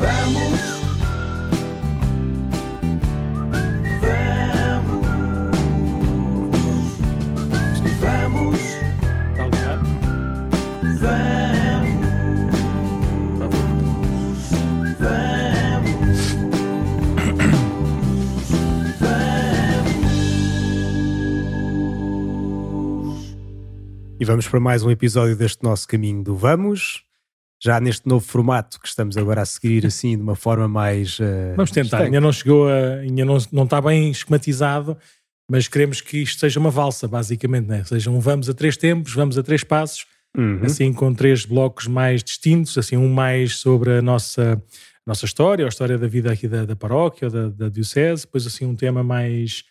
Ligado? E vamos para mais um episódio deste nosso caminho do Vamos. Já neste novo formato que estamos agora a seguir, assim, de uma forma mais. eh, Vamos tentar, ainda não chegou a. ainda não, não está bem esquematizado, mas queremos que isto seja uma valsa, basicamente, né? Seja um vamos a três tempos, vamos a três passos, Uhum. assim com três blocos mais distintos, assim um mais sobre a nossa, nossa história, ou a história da vida aqui da, da paróquia ou da, da diocese, depois assim um tema mais,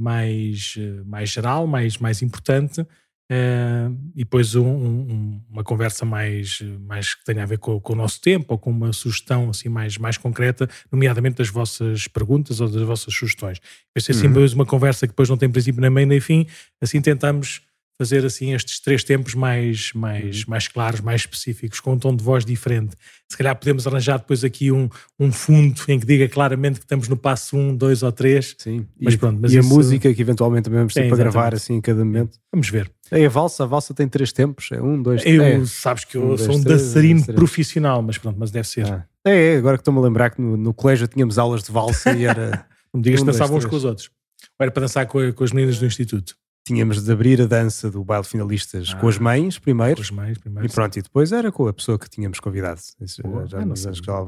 mais, eh, mais geral, mais, mais importante, eh, e depois um- um- uma conversa mais, mais que tenha a ver com, com o nosso tempo, ou com uma sugestão assim mais, mais concreta, nomeadamente das vossas perguntas ou das vossas sugestões. Vai ser assim Uhum. uma conversa que depois não tem princípio nem meio nem fim, assim tentamos fazer assim estes três tempos mais, mais, Uhum. mais claros, mais específicos, com um tom de voz diferente. Se calhar podemos arranjar depois aqui um, um fundo em que diga claramente que estamos no passo um, dois ou três. Sim. Mas e, pronto, mas e a isso- música que eventualmente também vamos ter Sim, para gravar assim em cada momento. Vamos ver. É a valsa, a valsa tem três tempos. É um, dois, Eu, três. sabes que eu Um, dois, sou um três, dançarino três. profissional, mas pronto, mas deve ser. Ah. É, é, agora que estou-me a lembrar que no, no colégio tínhamos aulas de valsa e era. Não me digas Um, que dançavam uns três. com os outros. Ou era para dançar com, com as meninas do instituto. tínhamos de abrir a dança do baile de finalistas com Ah. as mães primeiro. Com as mães, primeiro. E pronto, e depois era com a pessoa que tínhamos convidado. Isso Boa. já Ah, não nos sei. anos que lá.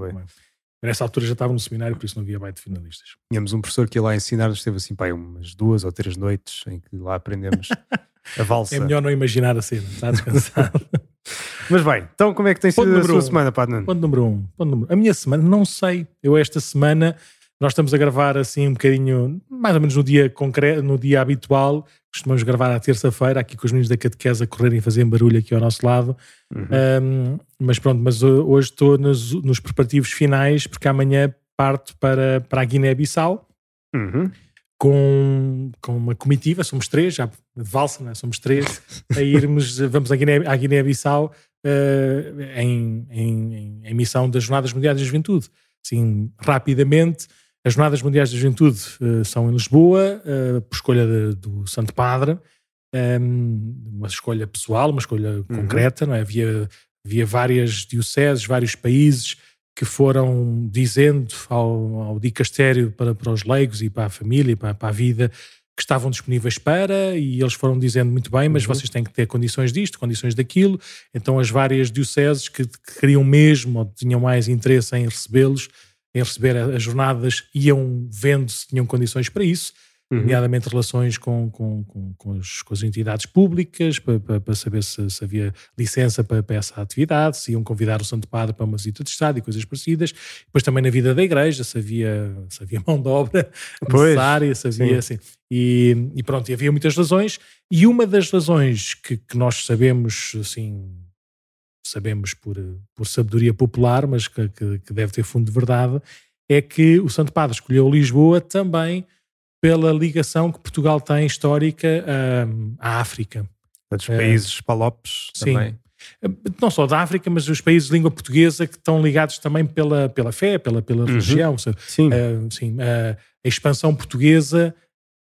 Nessa altura já estava no seminário, por isso não havia baile de finalistas. Tínhamos um professor que ia lá ensinar-nos, esteve assim, pá, umas duas ou três noites em que lá aprendemos a valsa. É melhor não imaginar a cena, está descansado. Mas bem, então como é que tem Ponto sido a sua um. semana, pá, Nuno? Ponto número um. Ponto número... A minha semana, não sei. Eu esta semana, nós estamos a gravar assim um bocadinho, mais ou menos no dia concreto, no dia habitual. Costumamos gravar à terça-feira, aqui com os meninos da catequese a correrem e fazerem barulho aqui ao nosso lado. Uhum. Um, mas pronto, mas ho- hoje estou nos, nos preparativos finais, porque amanhã parto para, para a Guiné-Bissau Uhum. Com, com uma comitiva, somos três, já de valsa, né? somos três, a irmos, vamos à Guiné- à Guiné-Bissau eh, em, em, em- missão das Jornadas Mundiais da Juventude. Assim, rapidamente, as Jornadas Mundiais da Juventude eh, são em Lisboa, eh, por escolha de- do Santo Padre, ehm, uma escolha pessoal, uma escolha concreta, não é? Havia, havia várias dioceses, vários países que foram dizendo ao, ao dicastério para, para os leigos e para a família e para, para a vida que estavam disponíveis para e eles foram dizendo muito bem, mas Uhum. vocês têm que ter condições disto, condições daquilo. Então as várias dioceses que, que queriam mesmo ou tinham mais interesse em recebê-los, em receber as jornadas, iam vendo se tinham condições para isso Uhum. nomeadamente relações com, com, com, com, as, com as entidades públicas, para, para, para saber se, se havia licença para, para essa atividade, se iam convidar o Santo Padre para uma visita de Estado e coisas parecidas. Depois também na vida da igreja, se havia, se havia mão de obra Pois, necessária, se havia assim. E, e pronto, e havia muitas razões. E uma das razões que, que nós sabemos, assim, sabemos por, por sabedoria popular, mas que, que, que deve ter fundo de verdade, é que o Santo Padre escolheu Lisboa também pela ligação que Portugal tem histórica à África. Dos países palopes Sim. também. Não só da África, mas os países de língua portuguesa que estão ligados também pela, pela fé, pela, pela religião. sabe? Sim. Ah, sim, ah, a expansão portuguesa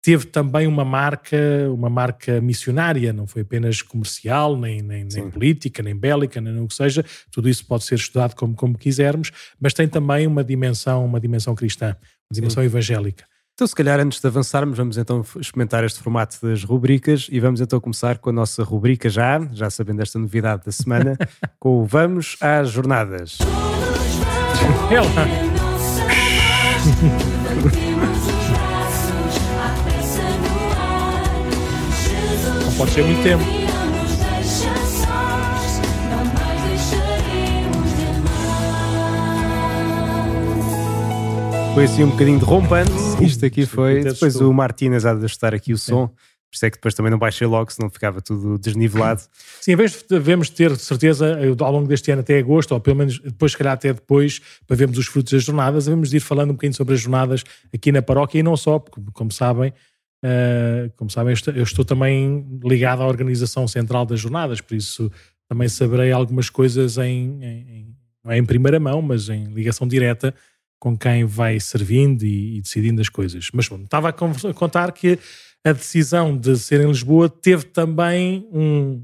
teve também uma marca, uma marca missionária, não foi apenas comercial, nem, nem, nem Sim. política, nem bélica, nem o que seja. Tudo isso pode ser estudado como, como quisermos, mas tem também uma dimensão, uma dimensão cristã, uma dimensão evangélica. Então, se calhar, antes de avançarmos, vamos então experimentar este formato das rubricas e vamos então começar com a nossa rubrica já, já sabendo esta novidade da semana, com o Vamos às Jornadas. Ela. Não pode ser muito tempo. Foi assim um bocadinho de rompante. Isto aqui foi. Depois o Martínez há de ajustar aqui o som. Por isso é que depois também não baixei logo, senão ficava tudo desnivelado. Sim, em vez de devemos ter certeza ao longo deste ano até agosto, ou pelo menos depois, se calhar até depois, para vermos os frutos das jornadas, devemos de ir falando um bocadinho sobre as jornadas aqui na paróquia e não só, porque, como sabem, eh, como sabem, eu estou, eu estou também ligado à organização central das jornadas, por isso também saberei algumas coisas em, em- em- não é em primeira mão, mas em ligação direta com quem vai servindo e, e decidindo as coisas. Mas bom, estava a contar que a decisão de ser em Lisboa teve também um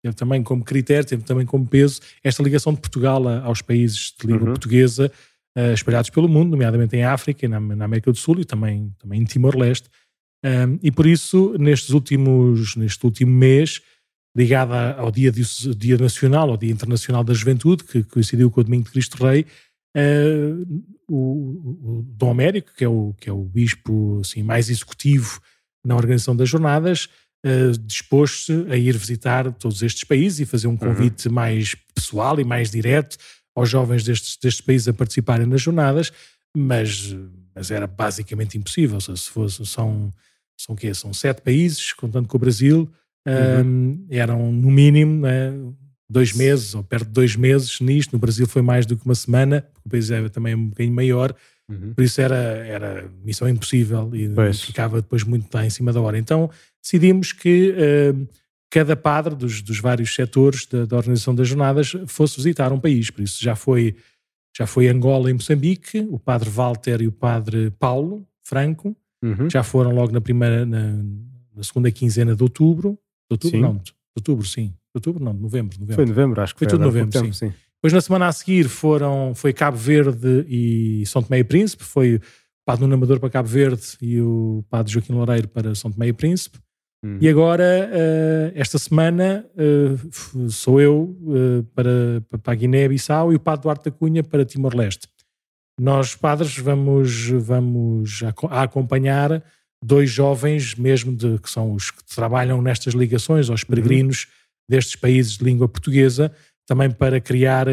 teve também como critério, teve também como peso esta ligação de Portugal aos países de língua uhum. portuguesa uh, espalhados pelo mundo, nomeadamente em África na, na América do Sul e também, também em Timor-Leste. Um, e por isso, nestes últimos, neste último mês, ligada ao dia, dia Nacional, ao Dia Internacional da Juventude, que coincidiu com o Domingo de Cristo Rei, uh, o, o, Dom Américo, que é o, que é o bispo assim, mais executivo na organização das jornadas, uh, dispôs-se a ir visitar todos estes países e fazer um uhum. convite uhum. mais pessoal e mais direto aos jovens destes, destes países a participarem nas jornadas, mas, mas era basicamente impossível. Se fosse, são, são, quê? são sete países, contando com o Brasil, uhum. um, eram no mínimo né, dois meses ou perto de dois meses nisto. No Brasil foi mais do que uma semana, porque o país é também um bocadinho maior. Uhum. Por isso era, era missão impossível e pois. ficava depois muito lá em cima da hora. Então decidimos que uh, cada padre dos, dos vários setores da, da, organização das jornadas fosse visitar um país. Por isso já foi, já foi Angola e Moçambique, o padre Walter e o padre Paulo Franco, uhum. já foram logo na primeira, na, na, segunda quinzena de outubro. De outubro, sim. não, outubro, sim. Outubro, não, de novembro, novembro. Foi novembro, acho que foi. Foi tudo novembro, tempo, sim. sim. Depois na semana a seguir foram, foi Cabo Verde e São Tomé e Príncipe, foi o padre Nuno Amador para Cabo Verde e o padre Joaquim Loureiro para São Tomé e Príncipe. Hum. E agora, uh, esta semana, uh, sou eu uh, para, para a Guiné-Bissau e o Padre Duarte da Cunha para Timor-Leste. Nós, padres, vamos, vamos a, a acompanhar dois jovens, mesmo de, que são os que trabalham nestas ligações aos uhum. peregrinos uhum. destes países de língua portuguesa, também para criar,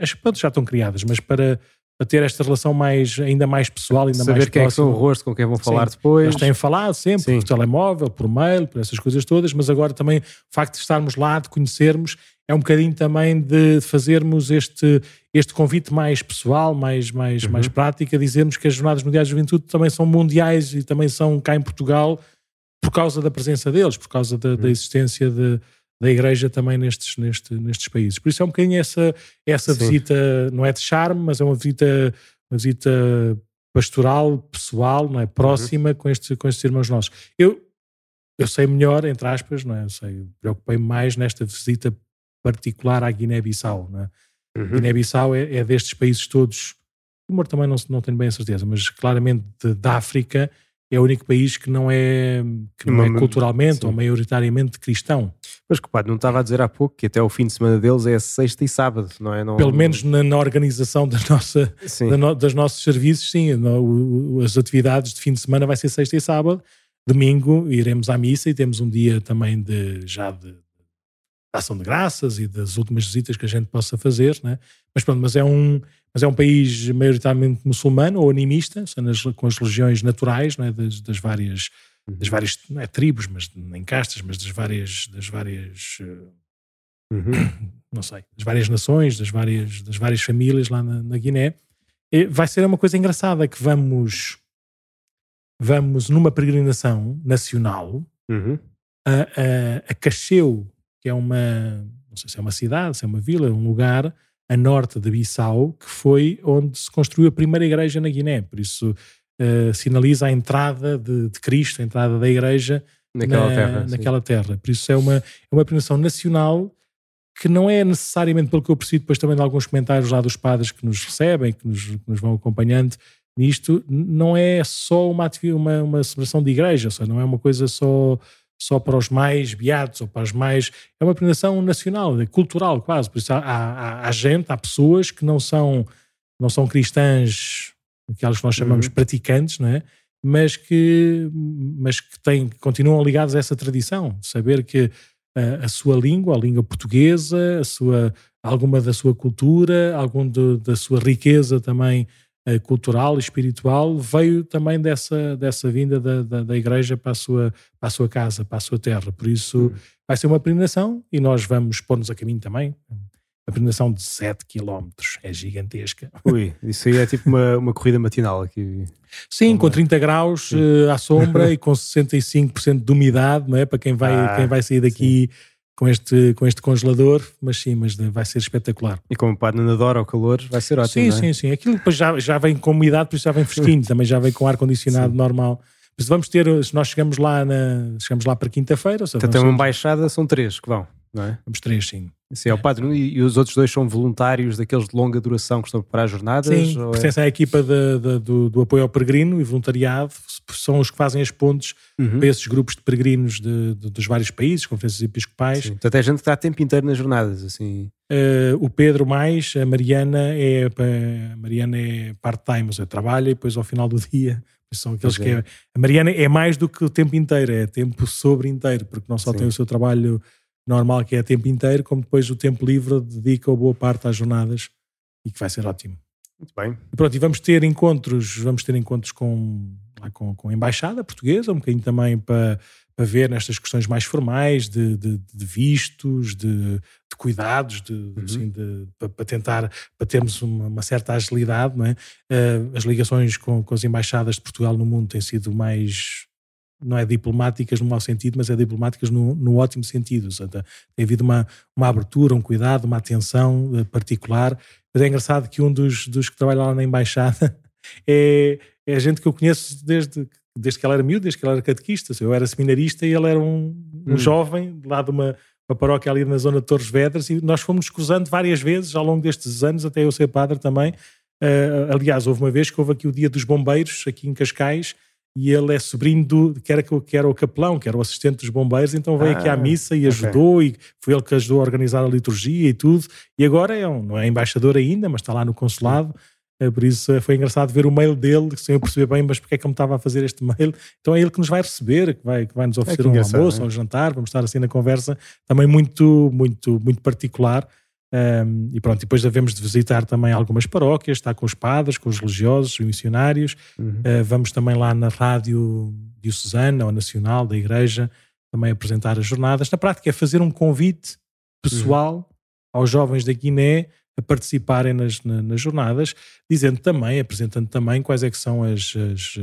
as que já estão criadas, mas para para ter esta relação mais, ainda mais pessoal, ainda Saber mais quem próxima. é que são o rosto com quem vão falar Sim. depois. Eles têm falado sempre Sim. por telemóvel, por mail, por essas coisas todas, mas agora também o facto de estarmos lá, de conhecermos, é um bocadinho também de fazermos este, este convite mais pessoal, mais, mais, uhum. mais prático, a dizermos que as Jornadas Mundiais de Juventude também são mundiais e também são cá em Portugal por causa da presença deles, por causa da, uhum. da existência de da Igreja também nestes, neste, nestes países. Por isso é um bocadinho essa, essa visita, não é de charme, mas é uma visita, uma visita pastoral, pessoal, não é? próxima uhum. com, estes, com estes irmãos nossos. Eu, eu sei melhor, entre aspas, não é? eu sei, preocupei-me mais nesta visita particular à Guiné-Bissau. Não é? Uhum. Guiné-Bissau é, é, destes países todos, o Timor também não, não tenho bem a certeza, mas claramente da África é o único país que não é, que não é culturalmente sim. ou maioritariamente cristão. Mas que não estava a dizer há pouco que até o fim de semana deles é sexta e sábado, não é? Não, Pelo menos na, na organização da nossa, da no, dos nossos serviços, sim. No, as atividades de fim de semana vai ser sexta e sábado. Domingo iremos à missa e temos um dia também de já de, ação de graças e das últimas visitas que a gente possa fazer, né? mas pronto, mas é um mas é um país maioritariamente muçulmano ou animista, nas, com as religiões naturais né? das, das, várias. Das várias não é tribos, mas nem castas, mas das várias das várias uhum. não sei, das várias nações, das várias das várias famílias lá na, na Guiné. E vai ser uma coisa engraçada que vamos vamos numa peregrinação nacional uhum. a, a, a Cacheu que é uma, não sei se é uma cidade, se é uma vila, um lugar a norte de Bissau, que foi onde se construiu a primeira igreja na Guiné. Por isso uh, sinaliza a entrada de, de, Cristo, a entrada da igreja naquela, na, terra, naquela terra. Por isso é uma, é uma peregrinação nacional que não é necessariamente, pelo que eu percebi depois também de alguns comentários lá dos padres que nos recebem, que nos, que nos vão acompanhando nisto, não é só uma, uma, uma celebração de igreja, seja, não é uma coisa só só para os mais beatos ou para os mais. É uma premiação nacional, é cultural quase. Por isso há, há, há, gente, há pessoas que não são, não são cristãs, aquelas que nós chamamos uhum. praticantes, não é? Mas que, mas que têm, continuam ligados a essa tradição, saber que a, a sua língua, a língua portuguesa, a sua, alguma da sua cultura, algum de, da sua riqueza também uh, cultural e espiritual veio também dessa, dessa vinda da, da, da, igreja para a, sua, para a sua casa, para a sua terra. Por isso uhum. vai ser uma peregrinação e nós vamos pôr-nos a caminho também. A peregrinação de 7 km é gigantesca. Ui, isso aí é tipo uma, uma corrida matinal aqui. Sim, uma... com 30 graus uh, à sombra e com 65% de umidade, não é? Para quem vai, ah, quem vai sair daqui. Sim com este, com este congelador, mas sim, mas vai ser espetacular. E como o Padre não adora o calor, vai ser ótimo. Sim, é? sim, sim. Aquilo depois já, já vem com umidade, por isso já vem fresquinho, também já vem com ar-condicionado normal. Mas vamos ter, se nós chegamos lá, na, chegamos lá para quinta-feira. Então tem uma embaixada, são três que vão, não é? Vamos três, sim. Sim, é o padre. E, e, os outros dois são voluntários daqueles de longa duração que estão para as jornadas? Sim, pertencem é? à equipa de, de, do, do, apoio ao peregrino e voluntariado, são os que fazem as pontes uhum. para esses grupos de peregrinos de, de, dos vários países, conferências episcopais. Sim. Portanto, é gente que está a tempo inteiro nas jornadas, assim... Uh, o Pedro mais, a Mariana é, a Mariana é part-time, ou seja, trabalha e depois ao final do dia são aqueles que é. é. A Mariana é mais do que o tempo inteiro, é tempo sobre inteiro, porque não só Sim. tem o seu trabalho normal, que é tempo inteiro, como depois o tempo livre dedica boa parte às jornadas e que vai ser ótimo. Muito bem. E pronto, e vamos ter encontros, vamos ter encontros com, com, com a embaixada portuguesa, um bocadinho também para, para ver nestas questões mais formais de, de, de vistos, de, de cuidados, de, uhum. assim, para, para, tentar para termos uma, uma, certa agilidade, não é? Uh, as ligações com, com as embaixadas de Portugal no mundo têm sido mais não é diplomáticas no mau sentido, mas é diplomáticas no, no ótimo sentido. Seja, tem havido uma, uma abertura, um cuidado, uma atenção eh, particular. Mas é engraçado que um dos, dos que trabalha lá na embaixada é, é gente que eu conheço desde, desde que ela era miúdo, desde que ela era catequista. Eu era seminarista e ele era um, um hum. jovem lá de uma, uma paróquia ali na zona de Torres Vedras e nós fomos cruzando várias vezes ao longo destes anos, até eu ser padre também. Uh, aliás, houve uma vez que houve aqui o Dia dos Bombeiros, aqui em Cascais, e ele é sobrinho do que era, que era o capelão, que era o assistente dos bombeiros, então veio ah, aqui à missa e ajudou, okay. e foi ele que ajudou a organizar a liturgia e tudo, e agora é um, não é embaixador ainda, mas está lá no consulado, é, por isso eh, foi engraçado ver o mail dele, sem eu perceber bem, mas porque é que eu me estava a fazer este mail, então é ele que nos vai receber, que vai, que vai nos é oferecer é um almoço ou um jantar, vamos estar assim na conversa, também muito, muito, muito particular, um, e pronto, depois devemos de visitar também algumas paróquias, estar com os padres, com os religiosos, os missionários. Uhum. Uh, vamos também lá na rádio diocesana ou nacional da igreja também apresentar as jornadas. Na prática é fazer um convite pessoal uhum. aos jovens da Guiné a participarem nas, na, nas jornadas, dizendo também, apresentando também quais é que são as, as,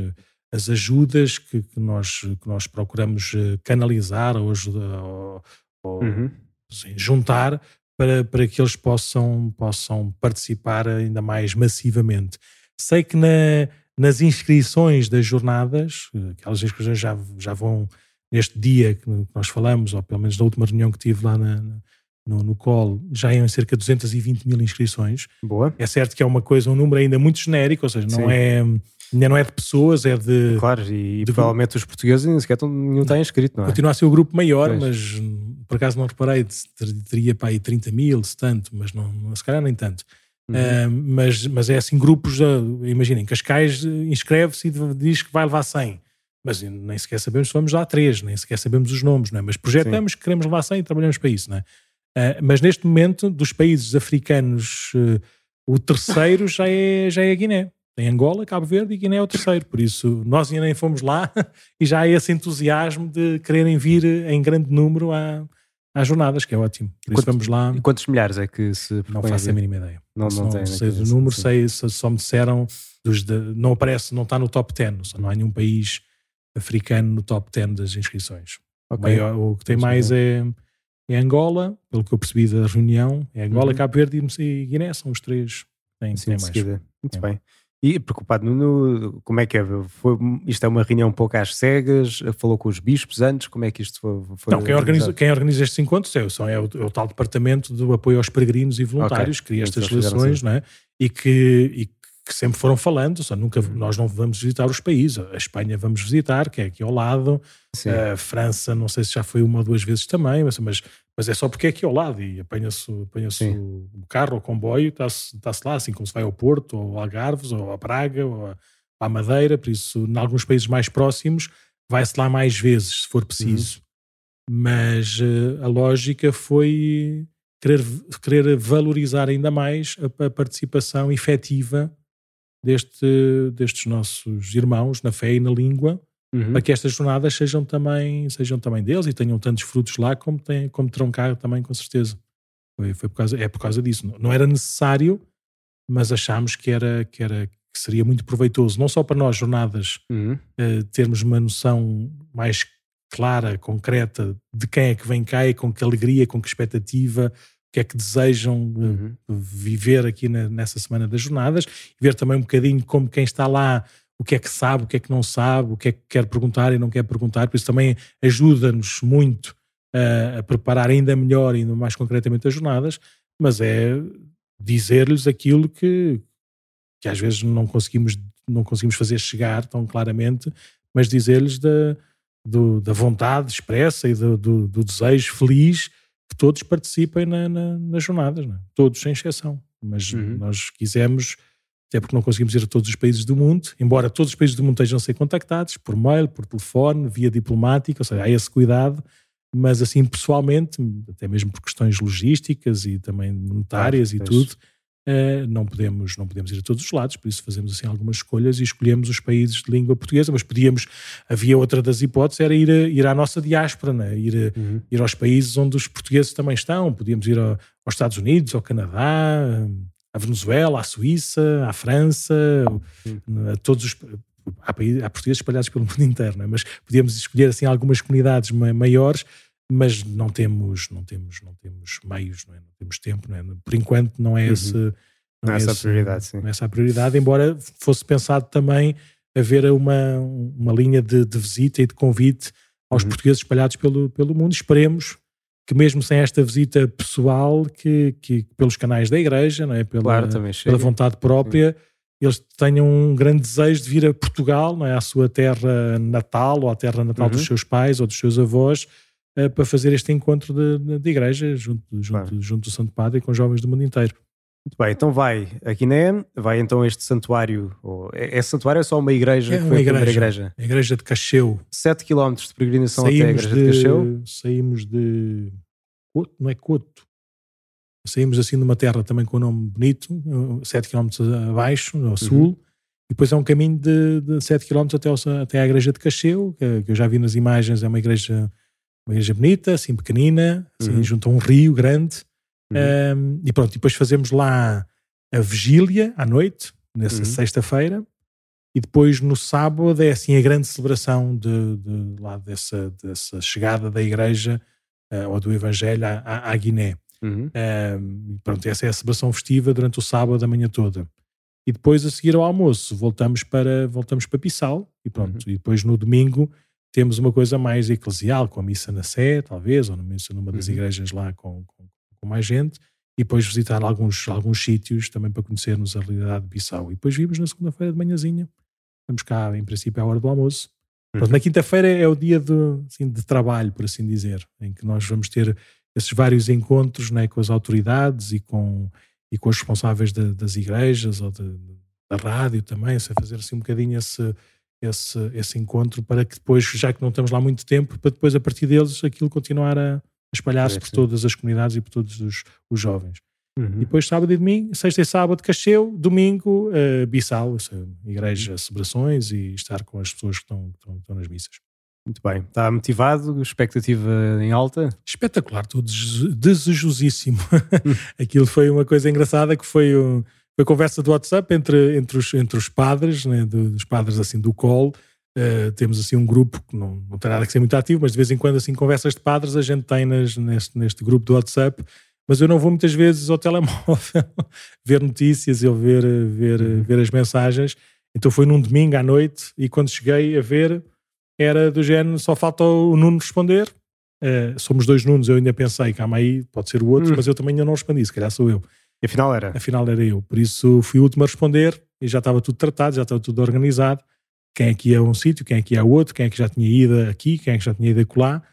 as ajudas que, que, nós, que nós procuramos eh, canalizar ou, ajudar, ou, ou uhum. assim, juntar para, para que eles possam, possam participar ainda mais massivamente. Sei que na, nas inscrições das jornadas, aquelas inscrições já, já vão neste dia que nós falamos, ou pelo menos na última reunião que tive lá na, no, no COL, já iam cerca de 220 mil inscrições. Boa. É certo que é uma coisa, um número ainda muito genérico, ou seja, não Sim. é ainda não é de pessoas, é de. Claro, e, de, provavelmente os portugueses nem sequer estão, nenhum está inscrito, não é? Continua a ser o grupo maior, pois. mas por acaso não reparei, teria para aí 30 mil, se tanto, mas não, se calhar nem tanto. Uhum. Uh, mas, mas é assim, grupos, uh, imaginem, Cascais inscreve-se e diz que vai levar 100. Mas nem sequer sabemos se vamos lá 3, nem sequer sabemos os nomes, não é? mas projetamos Sim. que queremos levar 100 e trabalhamos para isso. Não é? Uh, mas neste momento, dos países africanos, o terceiro já é, já é a Guiné. Tem Angola, Cabo Verde e Guiné é o terceiro. Por isso, nós ainda nem fomos lá e já há esse entusiasmo de quererem vir em grande número à, às jornadas, que é ótimo. Por isso vamos lá. E quantos milhares é que se. Não faço a mínima ideia. Não, não, não tem. Sei do número, sei, só me disseram. Dos de, não aparece, não está no top 10. Não há nenhum país africano no top 10 das inscrições. Okay. O, maior, o que tem mais é, é Angola, pelo que eu percebi da reunião. É Angola, uhum. Cabo Verde e Guiné, são os três. Tem, Sim, tem mais. Seguida. Muito é. bem. E preocupado, no, como é que é? Foi, isto é uma reunião um pouco às cegas? Falou com os bispos antes? Como é que isto foi? foi não, quem organiza, quem organiza estes encontros é, são, é, o, é o tal departamento do apoio aos peregrinos e voluntários okay. que cria estas relações, assim. não é? E que, e que sempre foram falando, só nunca, uhum. nós não vamos visitar os países. A Espanha vamos visitar, que é aqui ao lado. A França, não sei se já foi uma ou duas vezes também, mas, mas mas é só porque é aqui ao lado e apanha-se apanha o carro, o comboio, está-se está lá, assim como se vai ao Porto, ou a Algarves, ou a Praga, ou a, à Madeira, por isso, em alguns países mais próximos, vai-se lá mais vezes, se for preciso. Uhum. Mas uh, a lógica foi querer, querer valorizar ainda mais a, a participação efetiva deste, destes nossos irmãos na fé e na língua, uhum. para que estas jornadas sejam também, sejam também deles e tenham tantos frutos lá como, tem, como terão cá também, com certeza. Foi, foi por causa, é por causa disso. Não, não era necessário, mas achámos que era, que era que seria muito proveitoso, não só para nós, jornadas, uhum. uh, termos uma noção mais clara, concreta, de quem é que vem cá e com que alegria, com que expectativa, o que é que desejam uhum. viver aqui na, nessa semana das jornadas, ver também um bocadinho como quem está lá o que é que sabe, o que é que não sabe, o que é que quer perguntar e não quer perguntar, por isso também ajuda-nos muito a, a preparar ainda melhor, ainda mais concretamente as jornadas, mas é dizer-lhes aquilo que, que às vezes não conseguimos, não conseguimos fazer chegar tão claramente, mas dizer-lhes da, do, da vontade expressa e do, do, do, desejo feliz que todos participem na, na, nas jornadas, é? todos sem exceção. Mas uhum. nós quisemos, até porque não conseguimos ir a todos os países do mundo, embora todos os países do mundo estejam a ser contactados por mail, por telefone, via diplomática, ou seja, há esse cuidado mas assim pessoalmente, até mesmo por questões logísticas e também monetárias e tudo, uh, não podemos não podemos ir a todos os lados, por isso fazemos assim algumas escolhas e escolhemos os países de língua portuguesa, mas podíamos, havia outra das hipóteses, era ir, a, ir à nossa diáspora, né? ir, uhum. ir aos países onde os portugueses também estão, podíamos ir a, aos Estados Unidos, ao Canadá, à Venezuela, à Suíça, à França, a todos os há, há portugueses espalhados pelo mundo inteiro, não é? mas podíamos escolher assim algumas comunidades maiores, mas não temos, não temos, não temos meios, não, é? não temos tempo, não é? Por enquanto não é uhum. não, não é essa a prioridade, sim. Não é essa a prioridade, embora fosse pensado também haver uma, uma linha de, de visita e de convite aos uhum. portugueses espalhados pelo, pelo mundo. Esperemos que mesmo sem esta visita pessoal, que, que pelos canais da igreja, não é? pela, claro, pela vontade própria, uhum eles tenham um grande desejo de vir a Portugal, não é? à sua terra natal ou à terra natal uhum. dos seus pais ou dos seus avós, uh, para fazer este encontro de, de igreja junto, junto, claro. junto do Santo Padre com jovens do mundo inteiro. Muito bem, então vai a Guiné, vai então este santuário, ou, é, é santuário ou é só uma igreja? É uma igreja, igreja, a igreja de Cacheu. 7 km de peregrinação saímos até a igreja de, de Cacheu? Saímos de... não é Coto, Saímos assim de uma terra também com um nome bonito, 7 km abaixo, ao uhum. sul, uhum. e depois é um caminho de, de 7 km até, ao, até à igreja de Cacheu, que, que, eu já vi nas imagens, é uma igreja, uma igreja bonita, assim pequenina, assim, uhum. junto a um rio grande. Uhum. Um, e pronto, e depois fazemos lá a vigília à noite, nessa uhum. sexta-feira, e depois no sábado é assim a grande celebração de, de lá dessa, dessa chegada da igreja uh, ou do Evangelho à, à, à Guiné. Uhum. Um, pronto, essa é a celebração festiva durante o sábado a manhã toda. E depois, a seguir ao almoço, voltamos para, voltamos para Pissal e pronto. Uhum. E depois no domingo temos uma coisa mais eclesial, com a missa na Sé, talvez, ou numa das uhum. igrejas lá com, com, com, mais gente, e depois visitar alguns, alguns sítios também para conhecermos a realidade de Bissau. E depois vimos na segunda-feira de manhãzinha. Estamos cá, em princípio, à hora do almoço. Uhum. na quinta-feira é o dia de, assim, de trabalho, por assim dizer, em que nós vamos ter esses vários encontros né, com as autoridades e com, e com os responsáveis de, das igrejas ou de, da rádio também, fazer assim um bocadinho esse, esse, esse encontro para que depois, já que não estamos lá muito tempo, para depois a partir deles aquilo continuar a espalhar-se é, por todas as comunidades e por todos os, os jovens. Uhum. E depois sábado e domingo, sexta e sábado Cacheu, domingo uh, Bissau, igreja, celebrações e estar com as pessoas que estão, que estão, que estão nas missas. Muito bem. Está motivado? Expectativa em alta? Espetacular, estou desejosíssimo. Aquilo foi uma coisa engraçada que foi, um, foi conversa do WhatsApp entre, entre, os, entre os padres, né, dos padres assim do colo. Uh, temos assim um grupo que não, não tem nada que ser muito ativo, mas de vez em quando assim conversas de padres a gente tem nas, neste, neste grupo do WhatsApp mas eu não vou muitas vezes ao telemóvel ver notícias ou ver, ver, uhum. ver as mensagens. Então foi num domingo à noite e quando cheguei a ver, era do género, só falta o Nuno responder. Uh, somos dois Nunos, eu ainda pensei, calma aí, pode ser o outro, hum. mas eu também ainda não respondi, se calhar sou eu. E afinal era? Afinal era eu, por isso fui o último a responder e já estava tudo tratado, já estava tudo organizado. Quem é que ia a um sítio, quem é que ia a outro, quem é que já tinha ido aqui, quem é que já tinha ido acolá.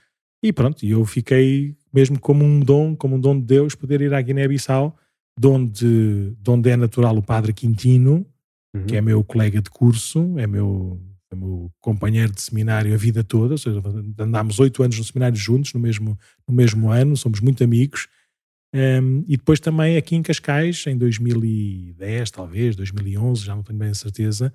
E pronto, eu fiquei mesmo como um dom, como um dom de Deus, poder ir à Guiné-Bissau, de onde, de onde é natural o padre Quintino, uhum. que é meu colega de curso, é meu meu companheiro de seminário a vida toda, ou seja, andámos oito anos no seminário juntos, no mesmo, no mesmo ano, somos muito amigos. Um, e depois também aqui em Cascais, em 2010, talvez, 2011, já não tenho bem a certeza,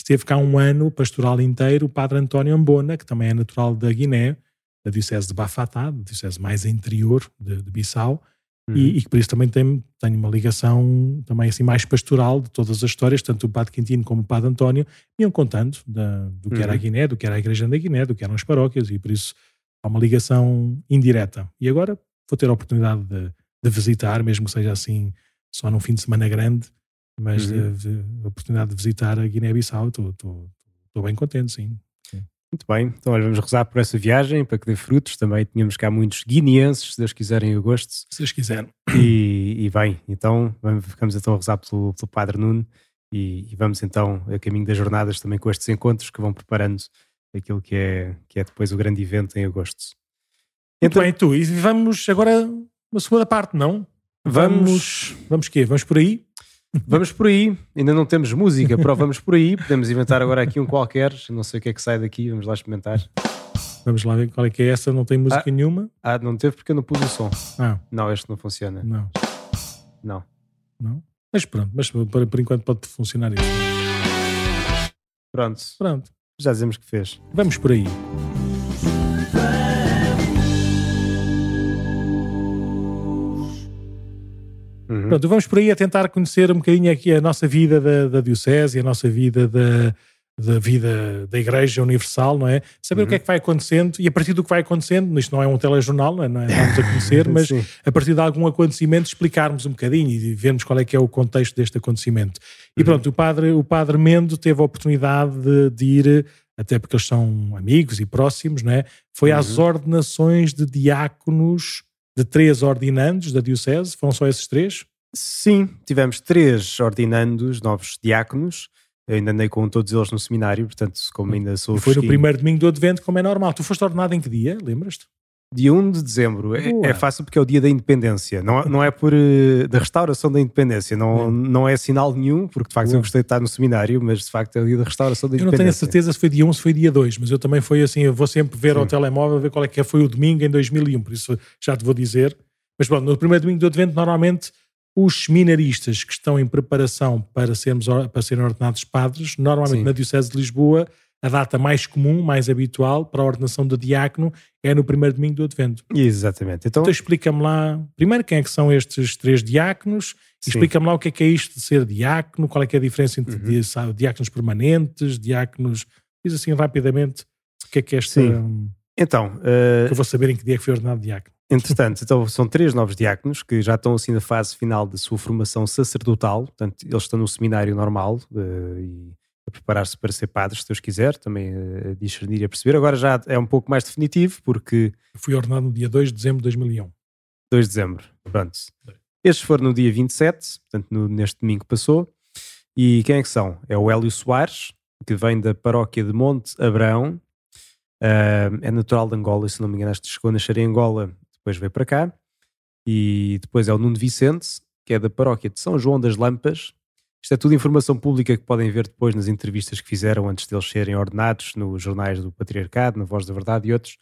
esteve cá um ano pastoral inteiro o padre António Ambona, que também é natural da Guiné, da diocese de Bafatá, da diocese mais interior de, de Bissau, uhum. e, e, que por isso também tem, tenho uma ligação também assim mais pastoral de todas as histórias, tanto o Padre Quintino como o Padre António me iam contando da, do que uhum. era a uhum. Guiné, do que era a Igreja da Guiné, do que eram as paróquias e por isso há uma ligação indireta. E agora vou ter a oportunidade de, de visitar, mesmo que seja assim só num fim de semana grande, mas uhum. de, a oportunidade de visitar a Guiné-Bissau, estou bem contente, sim. Muito bem, então olha, vamos rezar por essa viagem para que dê frutos. Também tínhamos cá muitos guineenses, se Deus quiser, em agosto. Se Deus quiser. E, e bem, então vamos, ficamos então a rezar pelo, pelo Padre Nuno e, e, vamos então a caminho das jornadas também com estes encontros que vão preparando aquilo que é, que é depois o grande evento em agosto. Muito então, bem, tu, e vamos agora uma segunda parte, não? Vamos. Vamos, vamos quê? Vamos por aí? Vamos por aí, ainda não temos música, pero vamos por aí. Podemos inventar agora aqui um qualquer, não sei o que é que sai daqui, vamos lá experimentar. Vamos lá ver qual é que é essa, não tem música ah, nenhuma. Ah, não teve porque eu não pus o som. Ah. Não, este não funciona. Não. Não. Não? Mas pronto, mas por, por enquanto pode funcionar isso. Pronto. Pronto. Já dizemos que fez. Vamos por aí. Pronto, vamos por aí a tentar conhecer um bocadinho aqui a nossa vida da, da Diocese, a nossa vida da, da vida da Igreja Universal, não é? Saber uhum. o que é que vai acontecendo e a partir do que vai acontecendo, isto não é um telejornal, não é? Não vamos a conhecer, mas a partir de algum acontecimento explicarmos um bocadinho e vermos qual é que é o contexto deste acontecimento. E uhum. pronto, o padre, o padre Mendo teve a oportunidade de, de ir, até porque eles são amigos e próximos, não é? Foi uhum. às ordenações de diáconos de três ordinandos da Diocese? Foram só esses três? Sim, tivemos três ordinandos, novos diáconos. Eu ainda andei com todos eles no seminário, portanto, como ainda sou. E foi no primeiro domingo do Advento, como é normal. Tu foste ordenado em que dia? Lembras-te? Dia 1 de dezembro. É, é, fácil porque é o dia da independência. Não, não é por. Uh, da restauração da independência. Não, não é sinal nenhum, porque de facto Boa. eu gostei de estar no seminário, mas de facto é o dia da restauração da independência. Eu não tenho a certeza se foi dia 1 ou se foi dia 2, mas eu também fui assim. Eu vou sempre ver Sim. ao telemóvel, ver qual é que é, foi o domingo em 2001, por isso já te vou dizer. Mas pronto, no primeiro domingo do Advento, normalmente os seminaristas que estão em preparação para, sermos, para serem ordenados padres, normalmente Sim. na Diocese de Lisboa, a data mais comum, mais habitual para a ordenação de diácono é no primeiro domingo do Advento. Exatamente. Então, então explica-me lá, primeiro, quem é que são estes três diáconos, explica-me lá o que é que é isto de ser diácono, qual é que é a diferença entre uhum. diáconos permanentes, diáconos... Diz assim rapidamente o que é que é esta... Sim. Então... Uh... Que eu vou saber em que dia é que foi ordenado diácono. Entretanto, então são três novos diáconos que já estão assim na fase final da sua formação sacerdotal, portanto eles estão no seminário normal uh, e a preparar-se para ser padres, se Deus quiser, também a discernir e a perceber. Agora já é um pouco mais definitivo, porque... Fui ordenado no dia 2 de dezembro de 2001. 2 de dezembro, pronto. Estes foram no dia 27, portanto no, neste domingo passou. E quem é que são? É o Hélio Soares, que vem da paróquia de Monte Abrão, uh, é natural de Angola, se não me engano, acho que chegou a nascer em Angola, depois veio para cá. E depois é o Nuno Vicente, que é da paróquia de São João das Lampas, isto é tudo informação pública que podem ver depois nas entrevistas que fizeram antes deles serem ordenados nos jornais do Patriarcado, na Voz da Verdade e outros.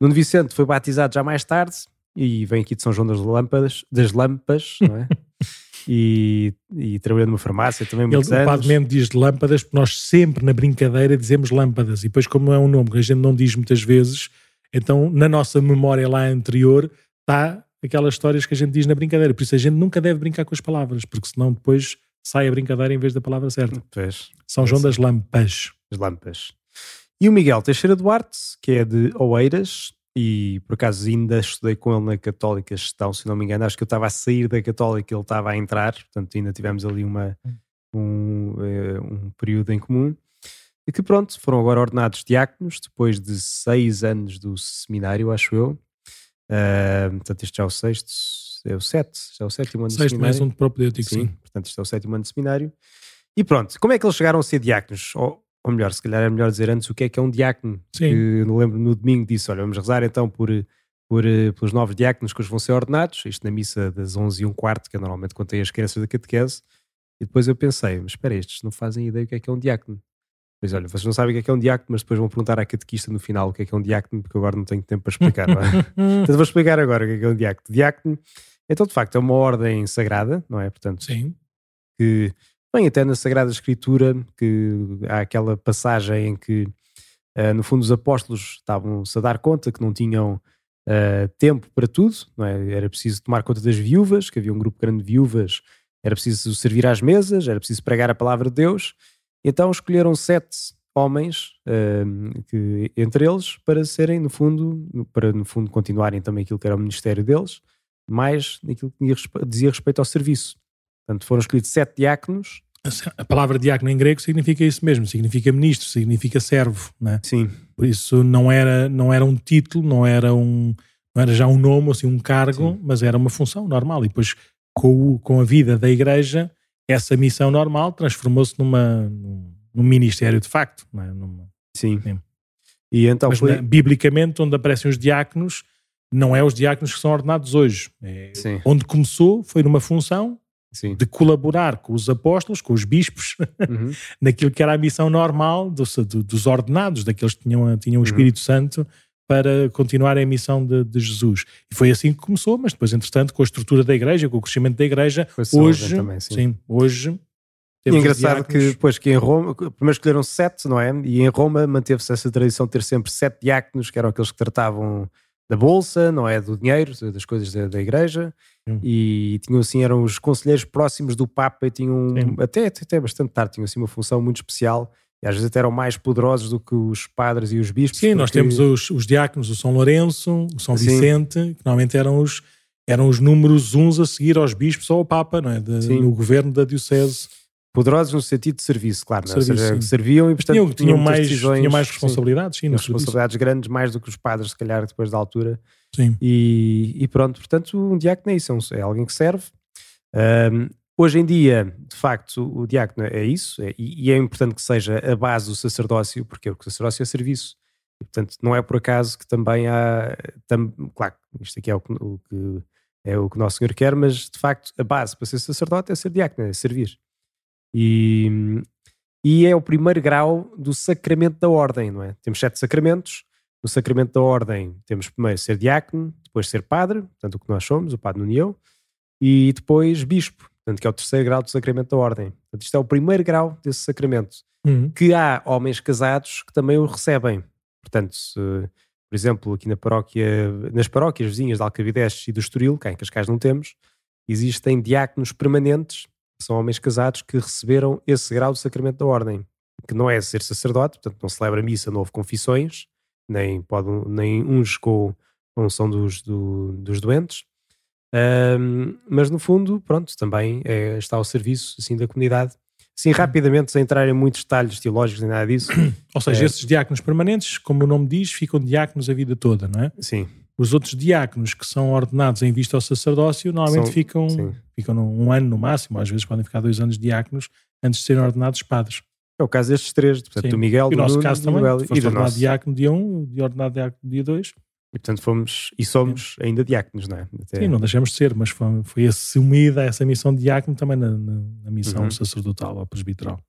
Nuno Vicente foi batizado já mais tarde e vem aqui de São João das Lâmpadas, das Lampas, não é? e, e trabalhou numa farmácia também muitos Ele, anos. O Padre diz de lâmpadas porque nós sempre na brincadeira dizemos lâmpadas e depois como é um nome que a gente não diz muitas vezes, então na nossa memória lá anterior está aquelas histórias que a gente diz na brincadeira. Por isso a gente nunca deve brincar com as palavras, porque senão depois sai a brincadeira em vez da palavra certa. Pois. São João das Lampas. As Lampas. E o Miguel Teixeira Duarte, que é de Oeiras, e por acaso ainda estudei com ele na Católica Gestão, se não me engano. Acho que eu estava a sair da Católica, ele estava a entrar, portanto ainda tivemos ali uma, um, eh, um período em comum. E que pronto, foram agora ordenados diáconos depois de seis anos do seminário, acho eu. Uh, portanto, este já é o sexto, é o sete, já é o sétimo ano Sexto, de seminário. mais um de propedêutico, sim. sim. Portanto, este é o sétimo ano de seminário. E pronto, como é que eles chegaram a ser diáconos? Ou, ou melhor, se calhar é melhor dizer antes o que é que é um diácono. Sim. Que, lembro no domingo disse, olha, vamos rezar então por, por, eh, pelos novos diáconos que os vão ser ordenados, isto na missa das 11 e um quarto, que é normalmente tem as crianças da catequese. E depois eu pensei, mas espera, estes não fazem ideia o que é que é um diácono. Pois olha, vocês não sabem o que é que é um diácono, mas depois vão perguntar à catequista no final o que é que é um diácono, porque agora não tenho tempo para explicar. Não é? então vou explicar agora o que é que é um diácono. Diácono então, de facto, é uma ordem sagrada, não é? Portanto, Sim. que vem até na Sagrada Escritura, que há aquela passagem em que, uh, no fundo, os apóstolos estavam-se a dar conta que não tinham uh, tempo para tudo, não é? Era preciso tomar conta das viúvas, que havia um grupo grande de viúvas, era preciso servir às mesas, era preciso pregar a palavra de Deus. Então escolheram sete homens, uh, que, entre eles, para serem, no fundo, para no fundo continuarem também aquilo que era o ministério deles, mais naquilo que dizia respeito ao serviço. Portanto, foram escolhidos sete diáconos. A palavra diácono em grego significa isso mesmo, significa ministro, significa servo, né? Sim. Por isso não era, não era um título, não era um não era já um nome, assim, um cargo, Sim. mas era uma função normal. E depois, com, o, com a vida da igreja, essa missão normal transformou-se numa, num ministério de facto. Não é? Numa... Sim. Sim. E então Mas, foi... biblicamente, onde aparecem os diáconos, não é os diáconos que são ordenados hoje. É onde começou foi numa função Sim. de colaborar com os apóstolos, com os bispos, uhum. naquilo que era a missão normal dos, dos ordenados, daqueles que tinham, tinham o uhum. Espírito uhum. Santo para continuar a missão de, de, Jesus. E foi assim que começou, mas depois, entretanto, com a estrutura da igreja, com o crescimento da igreja, hoje, também, sim. sim. hoje e é engraçado que depois que em Roma, primeiro escolheram sete, não é? E em Roma manteve-se essa tradição de ter sempre sete diáconos, que eram aqueles que tratavam da bolsa, não é? Do dinheiro, das coisas da, da igreja. Hum. E tinham assim, eram os conselheiros próximos do Papa e tinham, até, até bastante tarde, tinham assim uma função muito especial. E às vezes até eram mais poderosos do que os padres e os bispos. Sim, porque... nós temos os, os diáconos, o São Lourenço, o São Sim. Vicente, que normalmente eram os, eram os números uns a seguir aos bispos ou ao Papa, não é? De, no governo da Diocese. Poderosos no sentido de serviço, claro. É? Serviço, seja, serviam e, portanto, tinham, tinham, mais, tinham mais responsabilidades. Sim, sim responsabilidades grandes, mais do que os padres, se calhar, depois da altura. Sim. E, e pronto, portanto, um diácono é isso, é, é alguém que serve. Um, hoje em dia, de facto, o diácono é isso, é, e é importante que seja a base do sacerdócio, porque o sacerdócio é serviço. E, portanto, não é por acaso que também há. Tam, claro, isto aqui é o que, o que é o que Nosso Senhor quer, mas de facto a base para ser sacerdote é ser diácono, é servir. E, e é o primeiro grau do sacramento da ordem, não é? Temos sete sacramentos. No sacramento da ordem temos primeiro ser diácono, depois ser padre, portanto o que nós somos, o padre Nunião, e depois bispo, portanto que é o terceiro grau do sacramento da ordem. Portanto isto é o primeiro grau desse sacramento. Uhum. Que há homens casados que também o recebem. Portanto, se, por exemplo, aqui na paróquia, nas paróquias vizinhas de Alcavidez e do Estoril, cá em Cascais não temos, existem diáconos permanentes são homens casados que receberam esse grau de sacramento da ordem, que não é ser sacerdote, portanto não celebra missa, não houve confissões, nem, pode, nem uns com a unção dos, do, dos doentes, um, mas no fundo, pronto, também é, está ao serviço assim, da comunidade. Sim, rapidamente, sem entrar em muitos detalhes teológicos nem nada disso. Ou seja, é, esses diáconos permanentes, como o nome diz, ficam diáconos a vida toda, não é? Sim. Os outros diáconos que são ordenados em vista ao sacerdócio normalmente são, ficam, ficam um ano no máximo, às vezes podem ficar dois anos diáconos antes de serem ordenados padres. É o caso destes três, portanto, sim. do Miguel, e do nosso Nuno, caso também, Miguel, foste ordenado nosso. diácono dia 1, um, de ordenado diácono dia 2. E portanto fomos, e somos ainda diáconos, não é? Até... Sim, não deixamos de ser, mas foi, foi assumida essa missão de diácono também na, na, na missão uhum. sacerdotal ou presbiteral.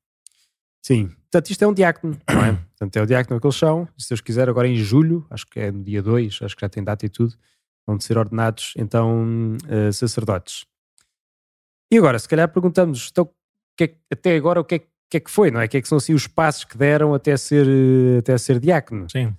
Sim, portanto isto é um diácono, não é? Portanto é o diácono que eles são, se Deus quiser, agora em julho, acho que é no dia 2, acho que já tem data e tudo, vão de ser ordenados então uh, sacerdotes. E agora, se calhar perguntamos, então, que é, até agora o que é, que é, que foi, não é? O que é que são assim os passos que deram até ser, eh, até ser diácono? Sim.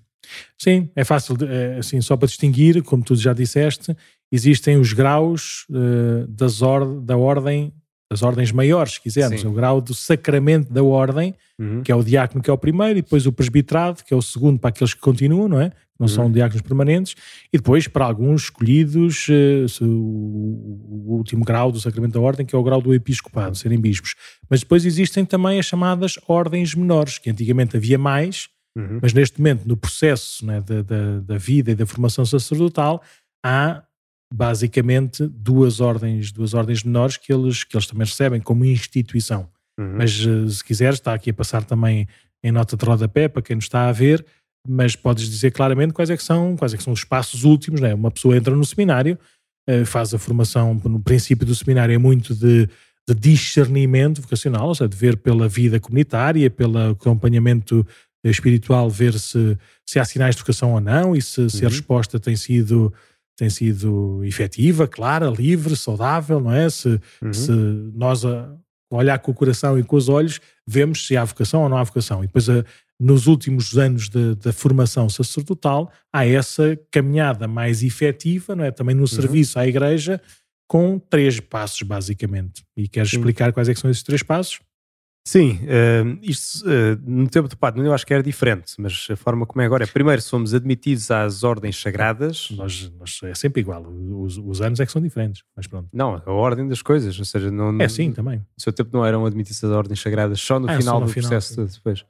Sim, é fácil, é, assim, só para distinguir, como tu já disseste, existem os graus uh, das or da ordem as ordens maiores, se quisermos, Sim. o grau do sacramento da ordem, uhum. que é o diácono, que é o primeiro, e depois o presbiterado, que é o segundo para aqueles que continuam, não é? Não uhum. são diáconos permanentes, e depois para alguns escolhidos, uh, o, o, último grau do sacramento da ordem, que é o grau do episcopado, serem bispos. Mas depois existem também as chamadas ordens menores, que antigamente havia mais, uhum. mas neste momento, no processo né, da, da, da vida e da formação sacerdotal, há basicamente duas ordens, duas ordens menores que eles, que eles também recebem como instituição. Uhum. Mas eh, se quiseres, está aqui a passar também em nota de rodapé para quem nos está a ver, mas podes dizer claramente quais é que são, quais é que são os passos últimos, né? Uma pessoa entra no seminário, eh, faz a formação, no princípio do seminário é muito de, de discernimento vocacional, ou seja, de ver pela vida comunitária, pelo acompanhamento espiritual, ver se, se há sinais de vocação ou não e se, uhum. se a uhum. resposta tem sido tem sido efetiva, clara, livre, saudável, não é? Se, uhum. se nós a olhar com o coração e com os olhos, vemos se há vocação ou não há vocação. E depois a, nos últimos anos da formação sacerdotal, há essa caminhada mais efetiva, não é? Também no uhum. serviço à igreja, com três passos, basicamente. E queres Sim. explicar quais é são esses três passos? Sim, uh, isto uh, no tempo do Padre eu acho que era diferente, mas a forma como é agora é, primeiro somos admitidos às ordens sagradas. Nós, nós é sempre igual, os, os, anos é que são diferentes, mas pronto. Não, a ordem das coisas, ou seja, não... É sim, também. No seu tempo não eram admitidos às ordens sagradas, só no ah, final só no do final, processo sim. depois.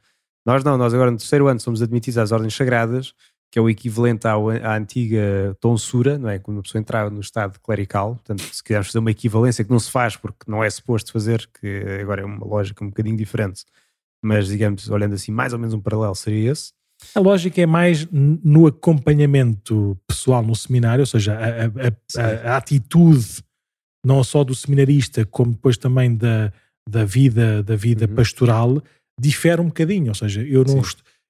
Nós não, nós agora no terceiro ano somos admitidos às ordens sagradas, que é o equivalente à, à antiga tonsura, não é? Quando uma pessoa entrava no estado clerical, portanto, se quisermos fazer uma equivalência que não se faz porque não é suposto fazer, que agora é uma lógica um bocadinho diferente, mas digamos, olhando assim, mais ou menos um paralelo seria esse. A lógica é mais no acompanhamento pessoal no seminário, ou seja, a, a, a, atitude não só do seminarista, como depois também da, da vida, da vida uhum. pastoral, difere um bocadinho. Ou seja, eu não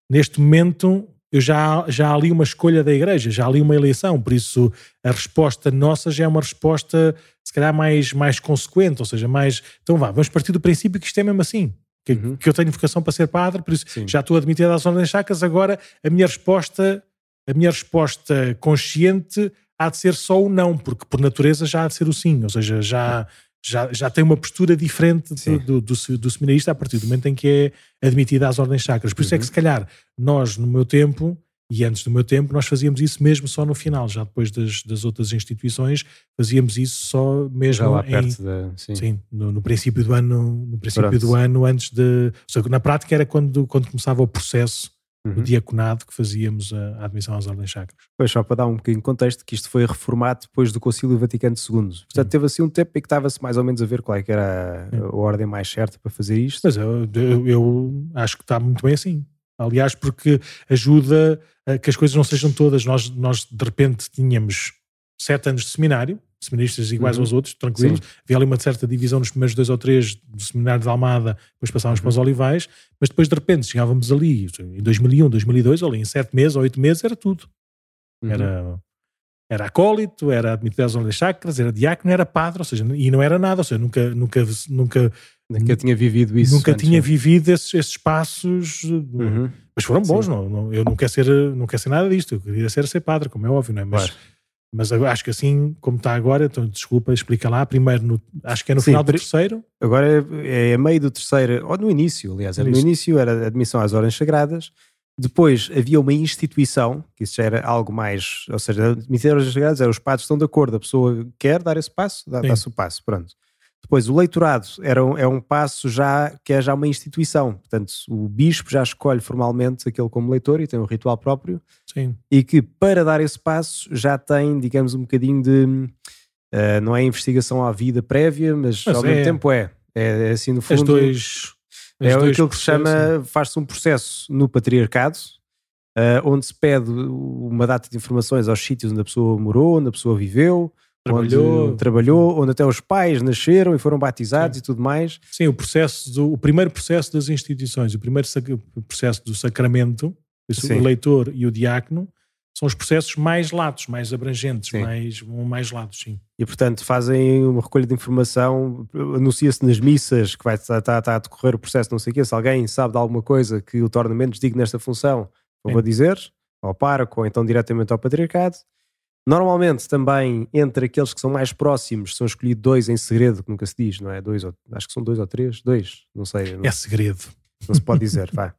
neste momento eu já, já há ali uma escolha da igreja, já há ali uma eleição, por isso a resposta nossa já é uma resposta, se calhar, mais, mais consequente, ou seja, mais. Então vá, vamos partir do princípio que isto é mesmo assim. Que, uhum. que eu tenho vocação para ser padre, por isso Sim. já estou admitido às ordens chacas, agora a minha resposta, a minha resposta consciente há de ser só o não, porque por natureza já há de ser o sim, ou seja, já, já, já tem uma postura diferente do, do, do, do, seminarista a partir do momento em que é admitida às ordens sacras. Por isso uhum. é que, uhum. se calhar, nós, no meu tempo, e antes do meu tempo, nós fazíamos isso mesmo só no final, já depois das, das outras instituições, fazíamos isso só mesmo lá em, perto da, sim. sim no, no, princípio do ano, no princípio Pronto. do ano, antes de. Ou seja, na prática era quando, quando começava o processo uhum. o diaconado que fazíamos a, admissão às ordens sacras. Pois, só para dar um bocadinho de contexto, que isto foi reformado depois do Concílio Vaticano II. Portanto, teve assim um tempo em que estava-se mais ou menos a ver qual é que era a, a ordem mais certa para fazer isto. Mas eu, eu, eu acho que está muito bem assim. Aliás, porque ajuda a que as coisas não sejam todas. Nós, nós de repente, tínhamos sete anos de seminário, seminaristas iguais uhum. aos outros, tranquilos. Sim. Havia ali uma certa divisão nos primeiros dois ou três do seminário de Almada, depois passávamos uhum. para os uhum. Olivais, mas depois de repente chegávamos ali, em 2001, 2002, ali em sete meses ou oito meses, era tudo. Uhum. Era, era acólito, era admitido às ordens chacras, era diácono, era padre, ou seja, e não era nada, ou seja, nunca, nunca, nunca Nunca tinha vivido isso. Nunca antes, tinha não? vivido esses, esses passos, uhum. mas foram bons. Não, não, eu não quero, ser, não quero ser nada disto. Eu queria ser, ser padre, como é óbvio, não é? Mas, claro. Mas acho que assim, como está agora, então desculpa, explica lá. Primeiro, no, acho que é no Sim, final do terceiro. Agora é, é a meio do terceiro, ou no início, aliás, era no, no início, era a admissão às horas sagradas. Depois havia uma instituição, que isso já era algo mais, ou seja, admitir horas sagradas, era os padres estão de acordo, a pessoa quer dar esse passo, dá-se o passo, pronto. Depois, o leitorado era um, é um passo já que é já uma instituição. Portanto, o bispo já escolhe formalmente aquele como leitor e tem um ritual próprio. Sim. E que para dar esse passo já tem, digamos, um bocadinho de. Uh, não é investigação à vida prévia, mas, mas ao é. mesmo tempo é. é. é. assim, no fundo. As dois. é dois aquilo que se chama. Faz-se um processo no patriarcado, uh, onde se pede uma data de informações aos sítios onde a pessoa morou, onde a pessoa viveu trabalhou, onde trabalhou, onde até os pais nasceram e foram batizados Sim. e tudo mais. Sim, o processo do, o primeiro processo das instituições, o primeiro processo do sacramento, o leitor e o diácono, são os processos mais latos, mais abrangentes, sim. mais, mais latos, sim. E portanto fazem uma recolha de informação, anuncia-se nas missas que vai estar, está, está a decorrer o processo, não sei o quê, se alguém sabe de alguma coisa que o torna menos digno nesta função, vou dizer, ao pároco ou então diretamente ao patriarcado, Normalmente também entre aqueles que são mais próximos são escolhidos dois em segredo, que nunca se diz, não é? Dois ou, acho que são dois ou três, dois, não sei. Não, é segredo. Não se pode dizer, vá.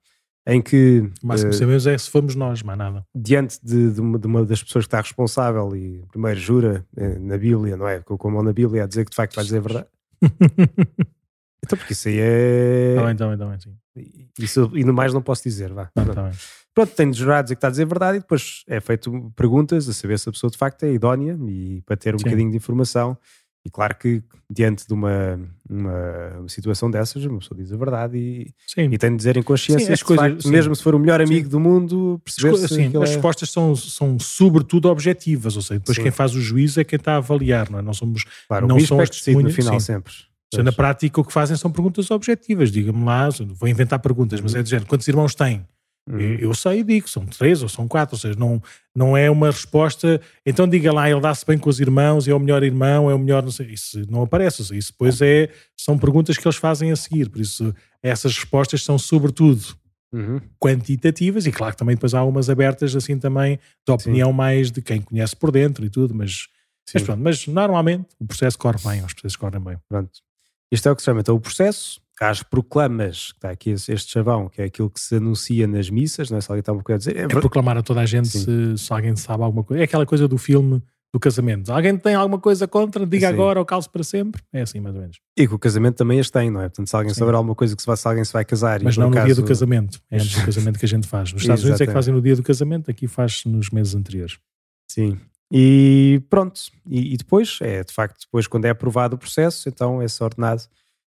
Em que. O máximo que uh, sabemos é se fomos nós, mais nada. Diante de, de, uma, de, uma, das pessoas que está responsável e primeiro jura eh, na Bíblia, não é? Com a mão na Bíblia a dizer que de facto vai dizer a verdade. então, porque isso aí é. Está bem, está bem, está bem, sim. Isso, e no mais não posso dizer, vá. Não, tá bem. Pronto, tem de jurar dizer que está a dizer a verdade e depois é feito perguntas a saber se a pessoa de facto é idónea e para ter um Sim. bocadinho de informação. E claro que diante de uma, uma, uma, situação dessas, uma pessoa diz a verdade e, e tem de dizer em consciência sim, as coisas, facto, mesmo se for o melhor amigo sim. do mundo, perceber sim, As é... respostas são, são sobretudo objetivas, ou seja, depois quem faz o juízo é quem está a avaliar, não é? Não somos claro, não são é no final sempre. Seja, na prática o que fazem são perguntas objetivas, diga-me lá, vou inventar perguntas, mas é de género, quantos irmãos têm? Uhum. Eu sei e digo, são três ou são quatro, ou seja, não, não é uma resposta. Então diga lá, ele dá-se bem com os irmãos, é o melhor irmão, é o melhor. Não sei, isso não aparece, isso depois é, são perguntas que eles fazem a seguir, por isso essas respostas são sobretudo Uhum. quantitativas e claro que também depois há umas abertas assim também de opinião mais de quem conhece por dentro e tudo, mas, mas Sim. pronto, mas normalmente o processo corre bem, os processos correm bem. Pronto. Isto é o que se chama então o processo. As proclamas, que está aqui este chavão, que é aquilo que se anuncia nas missas, não é? Se alguém está um bocado a dizer. É, É proclamar a toda a gente se, se alguém sabe alguma coisa. É aquela coisa do filme do casamento. Alguém tem alguma coisa contra, diga Sim. agora ou calce para sempre. É assim, mais ou menos. E que o casamento também as tem, não é? Portanto, se alguém Sim. souber alguma coisa que se, vai, se alguém se vai casar Mas não no dia acaso- do casamento. É antes do casamento que a gente faz. Nos Estados Unidos é que fazem no dia do casamento, aqui faz nos meses anteriores. Sim. E pronto. E, e depois, é de facto, depois quando é aprovado o processo, então é ordenado.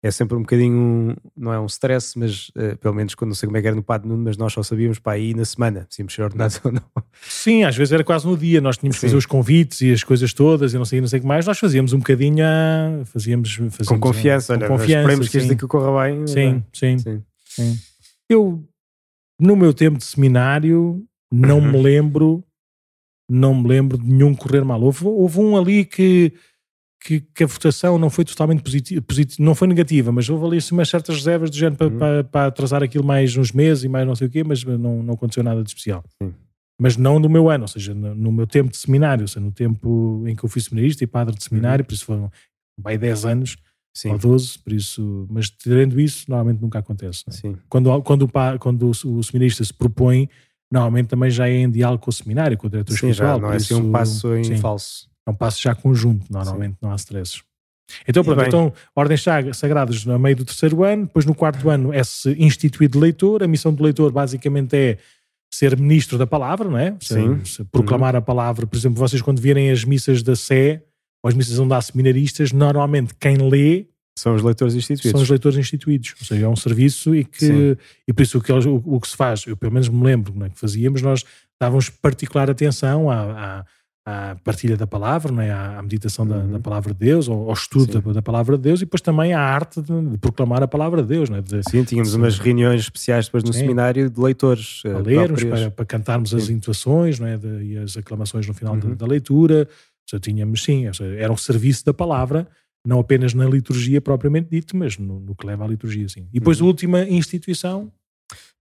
É sempre um bocadinho, um- não é um stress, mas eh, pelo menos quando não sei como é que era no Padre Nuno, mas nós só sabíamos para aí na semana se íamos ser ordenados ou não. Sim, às vezes era quase no dia. Nós tínhamos que Sim. fazer os convites e as coisas todas e não sei, não sei o que mais. Nós fazíamos um bocadinho a... Fazíamos, fazíamos Com confiança, com olha, confiança, esperemos que sim. daqui corra bem. Sim, sim, Sim. sim. Eu, no meu tempo de seminário, não Uhum. me lembro, não me lembro de nenhum correr mal. Houve, houve um ali que, que, que a votação não foi totalmente positiva, não foi negativa, mas houve ali assim, umas certas reservas do género para, Uhum. para, para atrasar aquilo mais uns meses e mais não sei o quê, mas não, não aconteceu nada de especial. Sim. Mas não no meu ano, ou seja, no, no meu tempo de seminário, ou seja, no tempo em que eu fui seminarista e padre de seminário, Uhum. por isso foram bem 10 anos Sim, ou 12, por isso, mas tirando isso, normalmente nunca acontece. não é? sim. Quando, quando, o, quando o, o seminarista se propõe, normalmente também já é em diálogo com o seminário, com o diretor Sim, já espiritual. não por é assim um passo em sim, falso. É um passo já conjunto, normalmente não há stresses. Então, pronto, então, ordens sag- sagradas no meio do terceiro ano, depois no quarto ano é-se instituído leitor, a missão do leitor basicamente é ser ministro da palavra, não é? Se- Sim. se proclamar a palavra, por exemplo, vocês quando virem as missas da Sé, ou as missas onde há seminaristas, normalmente quem lê São os leitores instituídos. são os leitores instituídos, ou seja, é um serviço e que Sim. e por isso o que, o, o que se faz, eu pelo menos me lembro é, que fazíamos, nós dávamos particular atenção à, à, à partilha da palavra, não é, à, meditação da, Uhum. da palavra de Deus, ao, ao estudo da, da palavra de Deus e depois também à arte de, de proclamar a palavra de Deus, não é, de, Sim, tínhamos Sim. umas reuniões especiais depois no Sim. seminário de leitores. eh, para lermos, para, para cantarmos as Sim. intuações não é, de- e as aclamações no final da, Uhum. da leitura. Ou seja, tínhamos, sim, era um serviço da palavra, não apenas na liturgia propriamente dito, mas no, no que leva à liturgia, sim. E depois Uhum. a última instituição,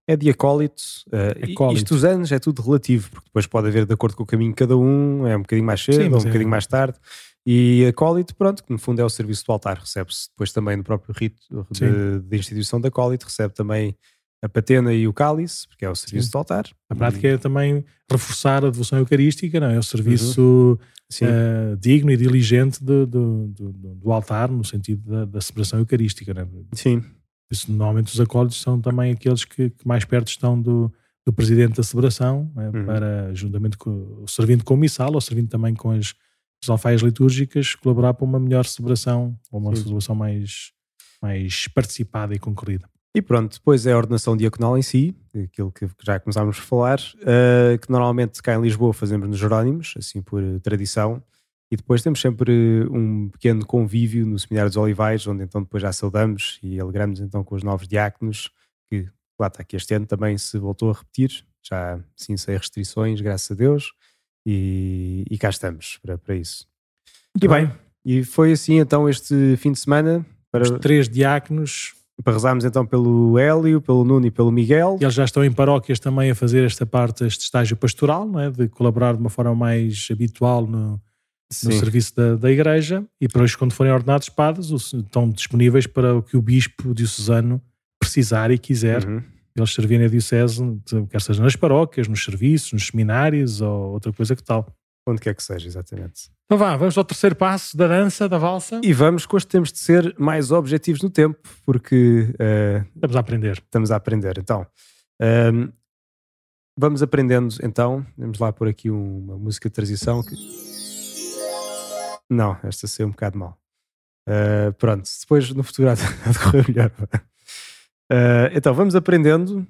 É de acólito. eh, Acólito. Isto dos anos é tudo relativo, porque depois pode haver de acordo com o caminho de cada um, é um bocadinho mais cedo, Sim, ou um é- bocadinho mais tarde. E acólito, pronto, que no fundo é o serviço do altar, recebe-se depois também no próprio rito de, de instituição da acólito, recebe também a patena e o cálice, porque é o serviço Sim. do altar. a prática é também reforçar a devoção eucarística, não é? O serviço Uhum. Eh, digno e diligente do, do, do, do altar, no sentido da, da celebração eucarística, não é? sim, Isso, normalmente os acólitos são também aqueles que, que mais perto estão do, do presidente da celebração, é? Uhum. para, juntamente com, servindo com o missal ou servindo também com as, as alfaias litúrgicas, colaborar para uma melhor celebração, ou uma Sim. celebração mais, mais participada e concorrida. E pronto, depois é a ordenação diaconal em si, aquilo que já começámos a falar, eh, que normalmente cá em Lisboa fazemos nos Jerónimos, assim por tradição, e depois temos sempre um pequeno convívio no Seminário dos Olivais, onde então depois já saudamos e alegramos então com os novos diáconos, que lá está que este ano também se voltou a repetir, já sim sem restrições, graças a Deus, e, e cá estamos para, para isso. E bem, e foi assim então este fim de semana, para, Os três diáconos para rezarmos então pelo Hélio, pelo Nuno e pelo Miguel. E eles já estão em paróquias também a fazer esta parte, este estágio pastoral, não é? de colaborar de uma forma mais habitual no, no Sim. serviço da, da igreja. E depois, quando forem ordenados padres, estão disponíveis para o que o bispo diocesano precisar e quiser. Uhum. Eles servirem a diocese, quer seja nas paróquias, nos serviços, nos seminários ou outra coisa que tal. Onde quer que seja, exatamente. Então vá, vamos ao terceiro passo da dança, da valsa. E vamos que hoje temos de ser mais objetivos no tempo, porque eh, Estamos a aprender. estamos a aprender. Então, ehm, vamos aprendendo então. Vamos lá por aqui uma música de transição. Que... Não, esta saiu um bocado mal. Eh, pronto, depois no futuro há de correr melhor. Eh, então, vamos aprendendo. O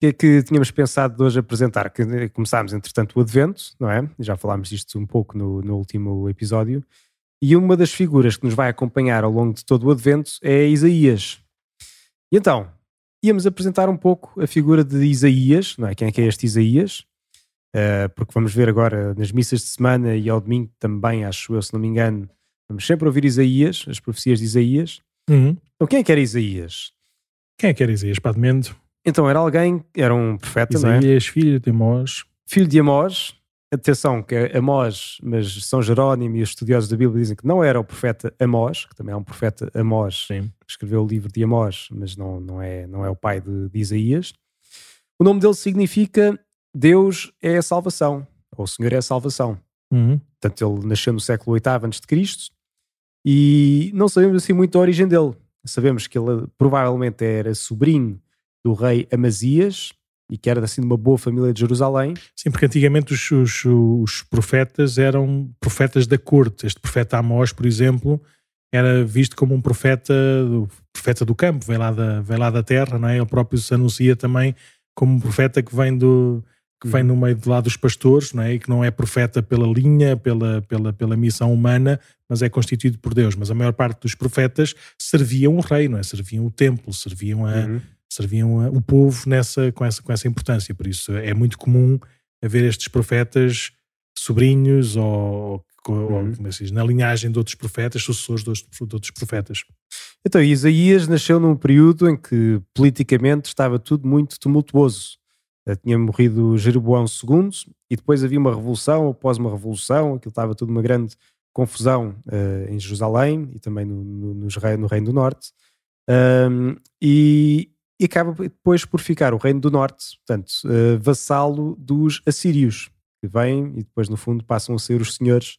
que é que tínhamos pensado de hoje apresentar? Que começámos, entretanto, o Advento, não é? Já falámos disto um pouco no, no último episódio. E uma das figuras que nos vai acompanhar ao longo de todo o Advento é Isaías. E então, íamos apresentar um pouco a figura de Isaías, não é? Quem é que é este Isaías? Eh, porque vamos ver agora nas missas de semana e ao domingo também, acho eu, se não me engano, vamos sempre ouvir Isaías, as profecias de Isaías. Uhum. Então, quem é que era Isaías? Quem é que era Isaías Padmendo? Então era alguém, era um profeta, não é? Isaías, filho de Amós. Filho de Amós. Atenção, que é Amós, mas São Jerónimo e os estudiosos da Bíblia dizem que não era o profeta Amós, que também é um profeta Amós, Sim. que escreveu o livro de Amós, mas não, não, é, não é o pai de, de Isaías. O nome dele significa Deus é a salvação, ou o Senhor é a salvação. Uhum. Portanto, ele nasceu no século VIII a.C. e não sabemos assim muito a origem dele. Sabemos que ele provavelmente era sobrinho do rei Amazias e que era assim de uma boa família de Jerusalém. Sim, porque antigamente os, os, os profetas eram profetas da corte. Este profeta Amós, por exemplo, era visto como um profeta, profeta do campo, vem lá da, vem lá da terra, não é? Ele próprio se anuncia também como um profeta que vem do que vem no meio do lado dos pastores, não é? E que não é profeta pela linha, pela, pela, pela missão humana, mas é constituído por Deus. Mas a maior parte dos profetas serviam o rei, não é? Serviam o templo, serviam, a, Uhum. serviam a- o povo nessa, com, essa, com essa importância. Por isso é muito comum haver estes profetas sobrinhos ou, ou, Uhum. como é diz, na linhagem de outros profetas, sucessores de outros, de outros profetas. Então, Isaías nasceu num período em que politicamente estava tudo muito tumultuoso. Eh, Tinha morrido Jeroboão II e depois havia uma revolução, após uma revolução, aquilo estava tudo uma grande confusão eh, em Jerusalém e também no, no, nos rei- no Reino do Norte. Ahm, e, e acaba depois por ficar o Reino do Norte, portanto, eh, vassalo dos assírios, que vêm e depois, no fundo, passam a ser os senhores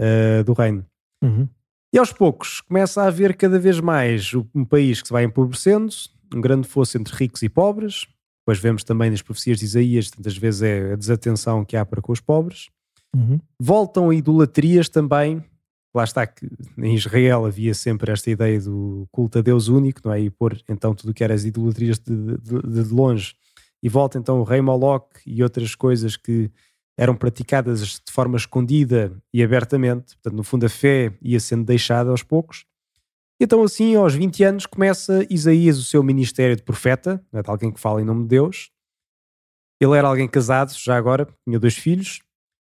eh, do reino. Uhum. E aos poucos começa a haver cada vez mais um país que se vai empobrecendo, um grande fosso entre ricos e pobres. Depois vemos também nas profecias de Isaías, tantas vezes é a desatenção que há para com os pobres. Uhum. Voltam a idolatrias também. Lá está que em Israel havia sempre esta ideia do culto a Deus único, não é? E pôr então tudo o que era as idolatrias de, de, de longe. E volta então o rei Moloch e outras coisas que eram praticadas de forma escondida e abertamente. Portanto, no fundo, a fé ia sendo deixada aos poucos. Então, assim, aos 20 anos, começa Isaías o seu ministério de profeta, é de alguém que fala em nome de Deus. Ele era alguém casado, já agora, tinha dois filhos,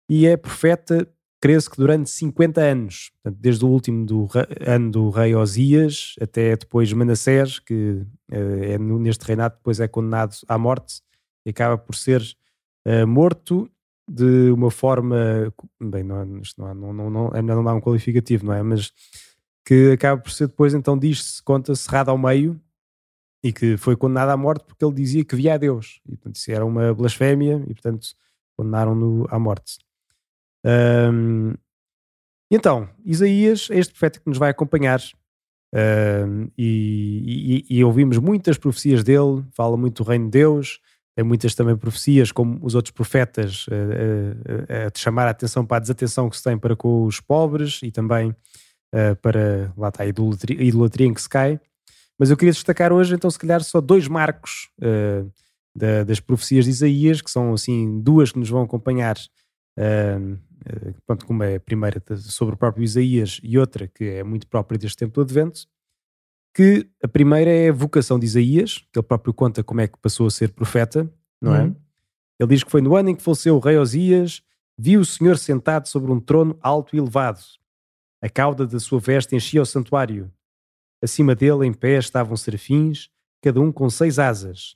e é profeta, creio-se que durante 50 anos, portanto, desde o último do ano do rei Osias até depois Manassés, que eh, é neste reinado depois é condenado à morte e acaba por ser eh, morto de uma forma, bem, não, isto não, não, não, não, não dá um qualificativo, não é? Mas que acaba por ser depois, então diz-se, conta cerrado ao meio e que foi condenado à morte porque ele dizia que via a Deus. E portanto isso era uma blasfémia e portanto condenaram-no à morte. E então, Isaías é este profeta que nos vai acompanhar ahm, e, e- e ouvimos muitas profecias dele, fala muito do reino de Deus, tem muitas também profecias, como os outros profetas, a, a- a- a chamar a atenção para a desatenção que se tem para com os pobres e também eh, para, lá está, a idolatria, a idolatria em que se cai. Mas eu queria destacar hoje, então, se calhar, só dois marcos eh, da- das profecias de Isaías, que são, assim, duas que nos vão acompanhar. eh, pronto, como é a primeira sobre o próprio Isaías e outra que é muito própria deste tempo do Advento, que a primeira é a vocação de Isaías, que ele próprio conta como é que passou a ser profeta, não é? Uhum. Ele diz que foi no ano em que faleceu o rei Osias, viu o Senhor sentado sobre um trono alto e elevado. A cauda da sua veste enchia o santuário. Acima dele, em pé, estavam serafins, cada um com seis asas.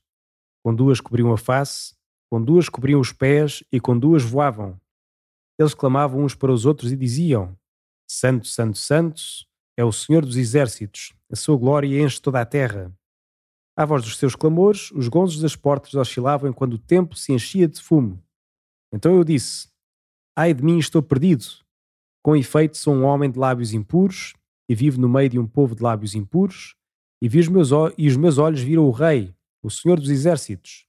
Com duas cobriam a face, com duas cobriam os pés e com duas voavam. Eles clamavam uns para os outros e diziam: Santo, Santo, Santo é o Senhor dos exércitos, a sua glória enche toda a terra. À voz dos seus clamores, os gonzos das portas oscilavam enquanto o templo se enchia de fumo. Então eu disse: Ai de mim, estou perdido. Com efeito, sou um homem de lábios impuros e vivo no meio de um povo de lábios impuros, e, vi os meus, e os meus olhos viram o Rei, o Senhor dos Exércitos.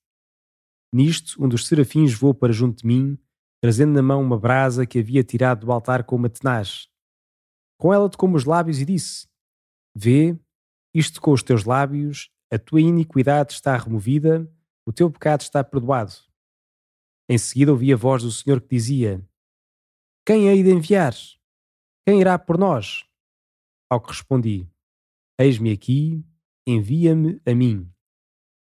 Nisto, um dos serafins voou para junto de mim, trazendo na mão uma brasa que havia tirado do altar com uma tenaz. Com ela tocou-me os lábios e disse: Vê, isto com os teus lábios, a tua iniquidade está removida, o teu pecado está perdoado. Em seguida ouvi a voz do Senhor que dizia: Quem hei de enviar? Quem irá por nós? Ao que respondi: Eis-me aqui, envia-me a mim.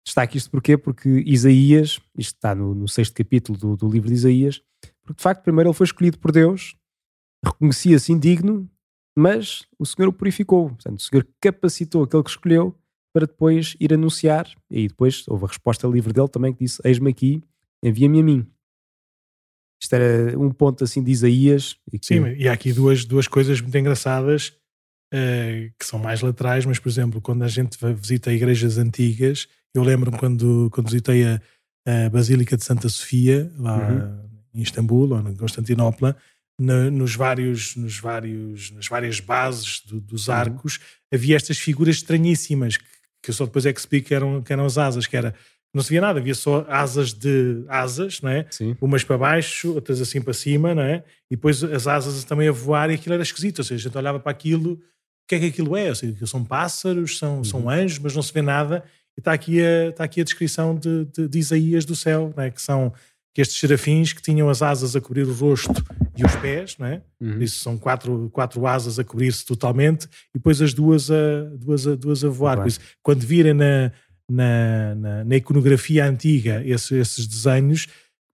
Destaque isto porquê? Porque Isaías, isto está no, no sexto capítulo do, do livro de Isaías, porque de facto primeiro ele foi escolhido por Deus, reconhecia-se indigno, mas o Senhor o purificou. Portanto, o Senhor capacitou aquele que escolheu para depois ir anunciar. E depois houve a resposta livre dele também que disse: Eis-me aqui, envia-me a mim. Isto era um ponto assim de Isaías. E que... Sim, e há aqui duas, duas coisas muito engraçadas uh, que são mais laterais, mas por exemplo, quando a gente visita igrejas antigas, eu lembro-me quando, quando visitei a, a Basílica de Santa Sofia, lá uhum. em Istambul ou em Constantinopla, na, nos vários, nos vários, nas várias bases do, dos uhum. arcos, uhum. havia estas figuras estranhíssimas que, que eu só depois é que percebi que eram, que eram as asas, que era não se via nada, havia só asas de asas, não é? Sim. Umas para baixo, outras assim para cima, não é? E depois as asas também a voar e aquilo era esquisito, ou seja, a gente olhava para aquilo, o que é que aquilo é? Ou seja, são pássaros, são, uhum. são anjos, mas não se vê nada. E está aqui a, está aqui a descrição de, de, de Isaías do céu, não é? Que são que estes serafins que tinham as asas a cobrir o rosto e os pés, não é? Uhum. Isso são quatro, quatro asas a cobrir-se totalmente e depois as duas a, duas a, duas a voar. Isso, quando virem na, na, na, na, iconografia antiga esses, esses desenhos,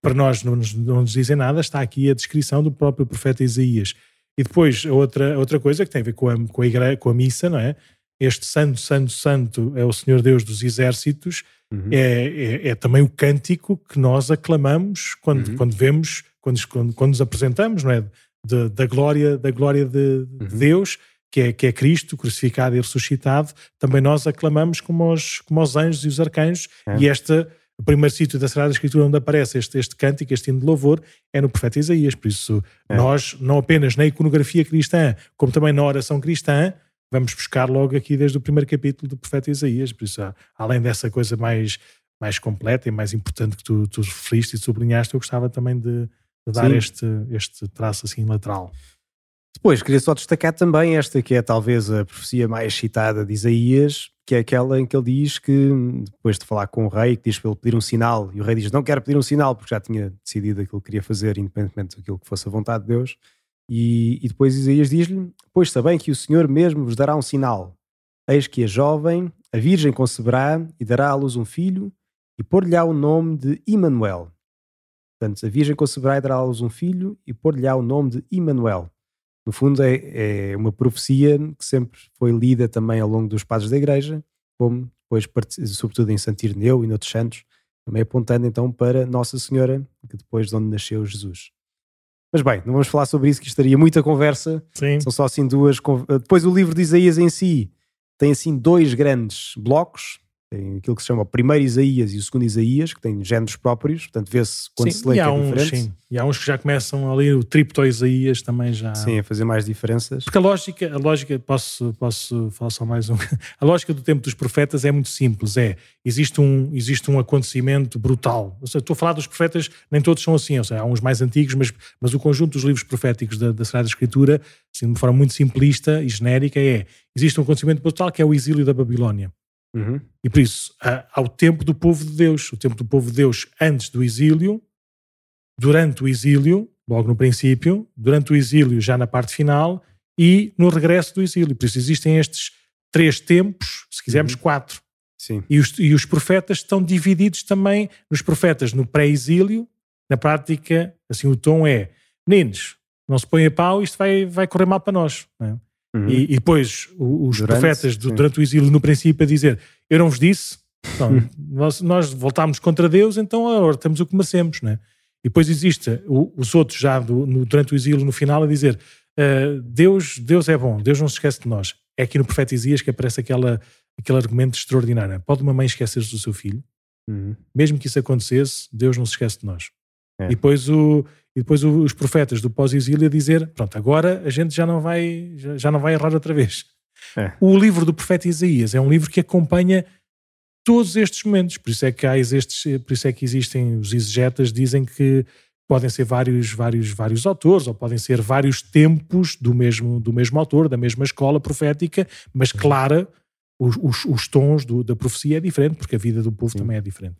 para nós não nos, não nos dizem nada, está aqui a descrição do próprio profeta Isaías. E depois, a outra, a outra coisa que tem a ver com a, com a, igreja, com a missa, não é? Este santo, santo, santo é o Senhor Deus dos exércitos, uhum. é, é, é, também o cântico que nós aclamamos quando, uhum. quando vemos, quando, quando, quando, nos apresentamos, não é? De, da glória, da glória de, uhum. de Deus, que é, que é Cristo crucificado e ressuscitado, também nós aclamamos como os, como os anjos e os arcanjos, é. e esta o primeiro sítio da Sagrada Escritura onde aparece este, este cântico, este hino de louvor, é no profeta Isaías. Por isso, é. nós, não apenas na iconografia cristã, como também na oração cristã, vamos buscar logo aqui desde o primeiro capítulo do profeta Isaías. Por isso, além dessa coisa mais, mais completa e mais importante que tu, tu referiste e sublinhaste, eu gostava também de, de dar este, este traço assim lateral. Depois, queria só destacar também esta que é talvez a profecia mais citada de Isaías, que é aquela em que ele diz que, depois de falar com o rei, que diz para ele pedir um sinal, e o rei diz: Não quero pedir um sinal, porque já tinha decidido aquilo que queria fazer, independentemente daquilo que fosse a vontade de Deus. E, e depois Isaías diz-lhe: Pois sabem que o Senhor mesmo vos dará um sinal. Eis que a jovem, a virgem conceberá e dará à luz um filho, e pôr-lhe-á o nome de Immanuel. Portanto, a virgem conceberá e dará à luz um filho, e pôr-lhe-á o nome de Immanuel no fundo, é, é, uma profecia que sempre foi lida também ao longo dos padres da Igreja, como depois, sobretudo em Santo Ireneu e noutros santos, também apontando então para Nossa Senhora, que depois de onde nasceu Jesus. Mas bem, não vamos falar sobre isso, que estaria muita conversa. Sim. São só assim duas. Depois o livro de Isaías em si tem assim dois grandes blocos tem aquilo que se chama o primeiro Isaías e o segundo Isaías, que têm géneros próprios, portanto vê-se quando sim, se lê que é uns, diferente. Sim, e há uns que já começam a ler o tripto Isaías também já. Sim, a fazer mais diferenças. Porque a lógica, a lógica posso, posso falar só mais um. A lógica do tempo dos profetas é muito simples: é existe um, existe um acontecimento brutal. Ou seja, estou a falar dos profetas, nem todos são assim, ou seja, há uns mais antigos, mas, mas o conjunto dos livros proféticos da, da Sagrada Escritura, assim, de uma forma muito simplista e genérica, é existe um acontecimento brutal que é o exílio da Babilónia. Uhum. E por isso, há o tempo do povo de Deus, o tempo do povo de Deus antes do exílio, durante o exílio, logo no princípio, durante o exílio, já na parte final, e no regresso do exílio. Por isso existem estes três tempos, se quisermos, uhum. quatro. Sim. E os, e os profetas estão divididos também nos profetas no pré-exílio. Na prática, assim, o tom é: meninos, não se põe a pau, isto vai, vai correr mal para nós. É? Uhum. E, e, depois os durante, profetas do, durante o exílio, no princípio, a dizer: Eu não vos disse, então, uhum. nós, nós voltámos contra Deus, então agora temos o que merecemos. Né? E depois existe o, os outros, já do, no, durante o exílio, no final, a dizer: uh, Deus, Deus é bom, Deus não se esquece de nós. É aqui no profeta Isaías que aparece aquela, aquele argumento extraordinário: Pode uma mãe esquecer-se do seu filho? Uhum. Mesmo que isso acontecesse, Deus não se esquece de nós. É. E depois o, e depois os profetas do pós-exílio a dizer: pronto, agora a gente já não vai, já não vai errar outra vez. É. O livro do profeta Isaías é um livro que acompanha todos estes momentos, por isso é que há estes, por isso é que existem os exegetas dizem que podem ser vários, vários, vários autores ou podem ser vários tempos do mesmo, do mesmo autor, da mesma escola profética, mas clara os, os, os tons do, da profecia é diferente porque a vida do povo Sim. também é diferente.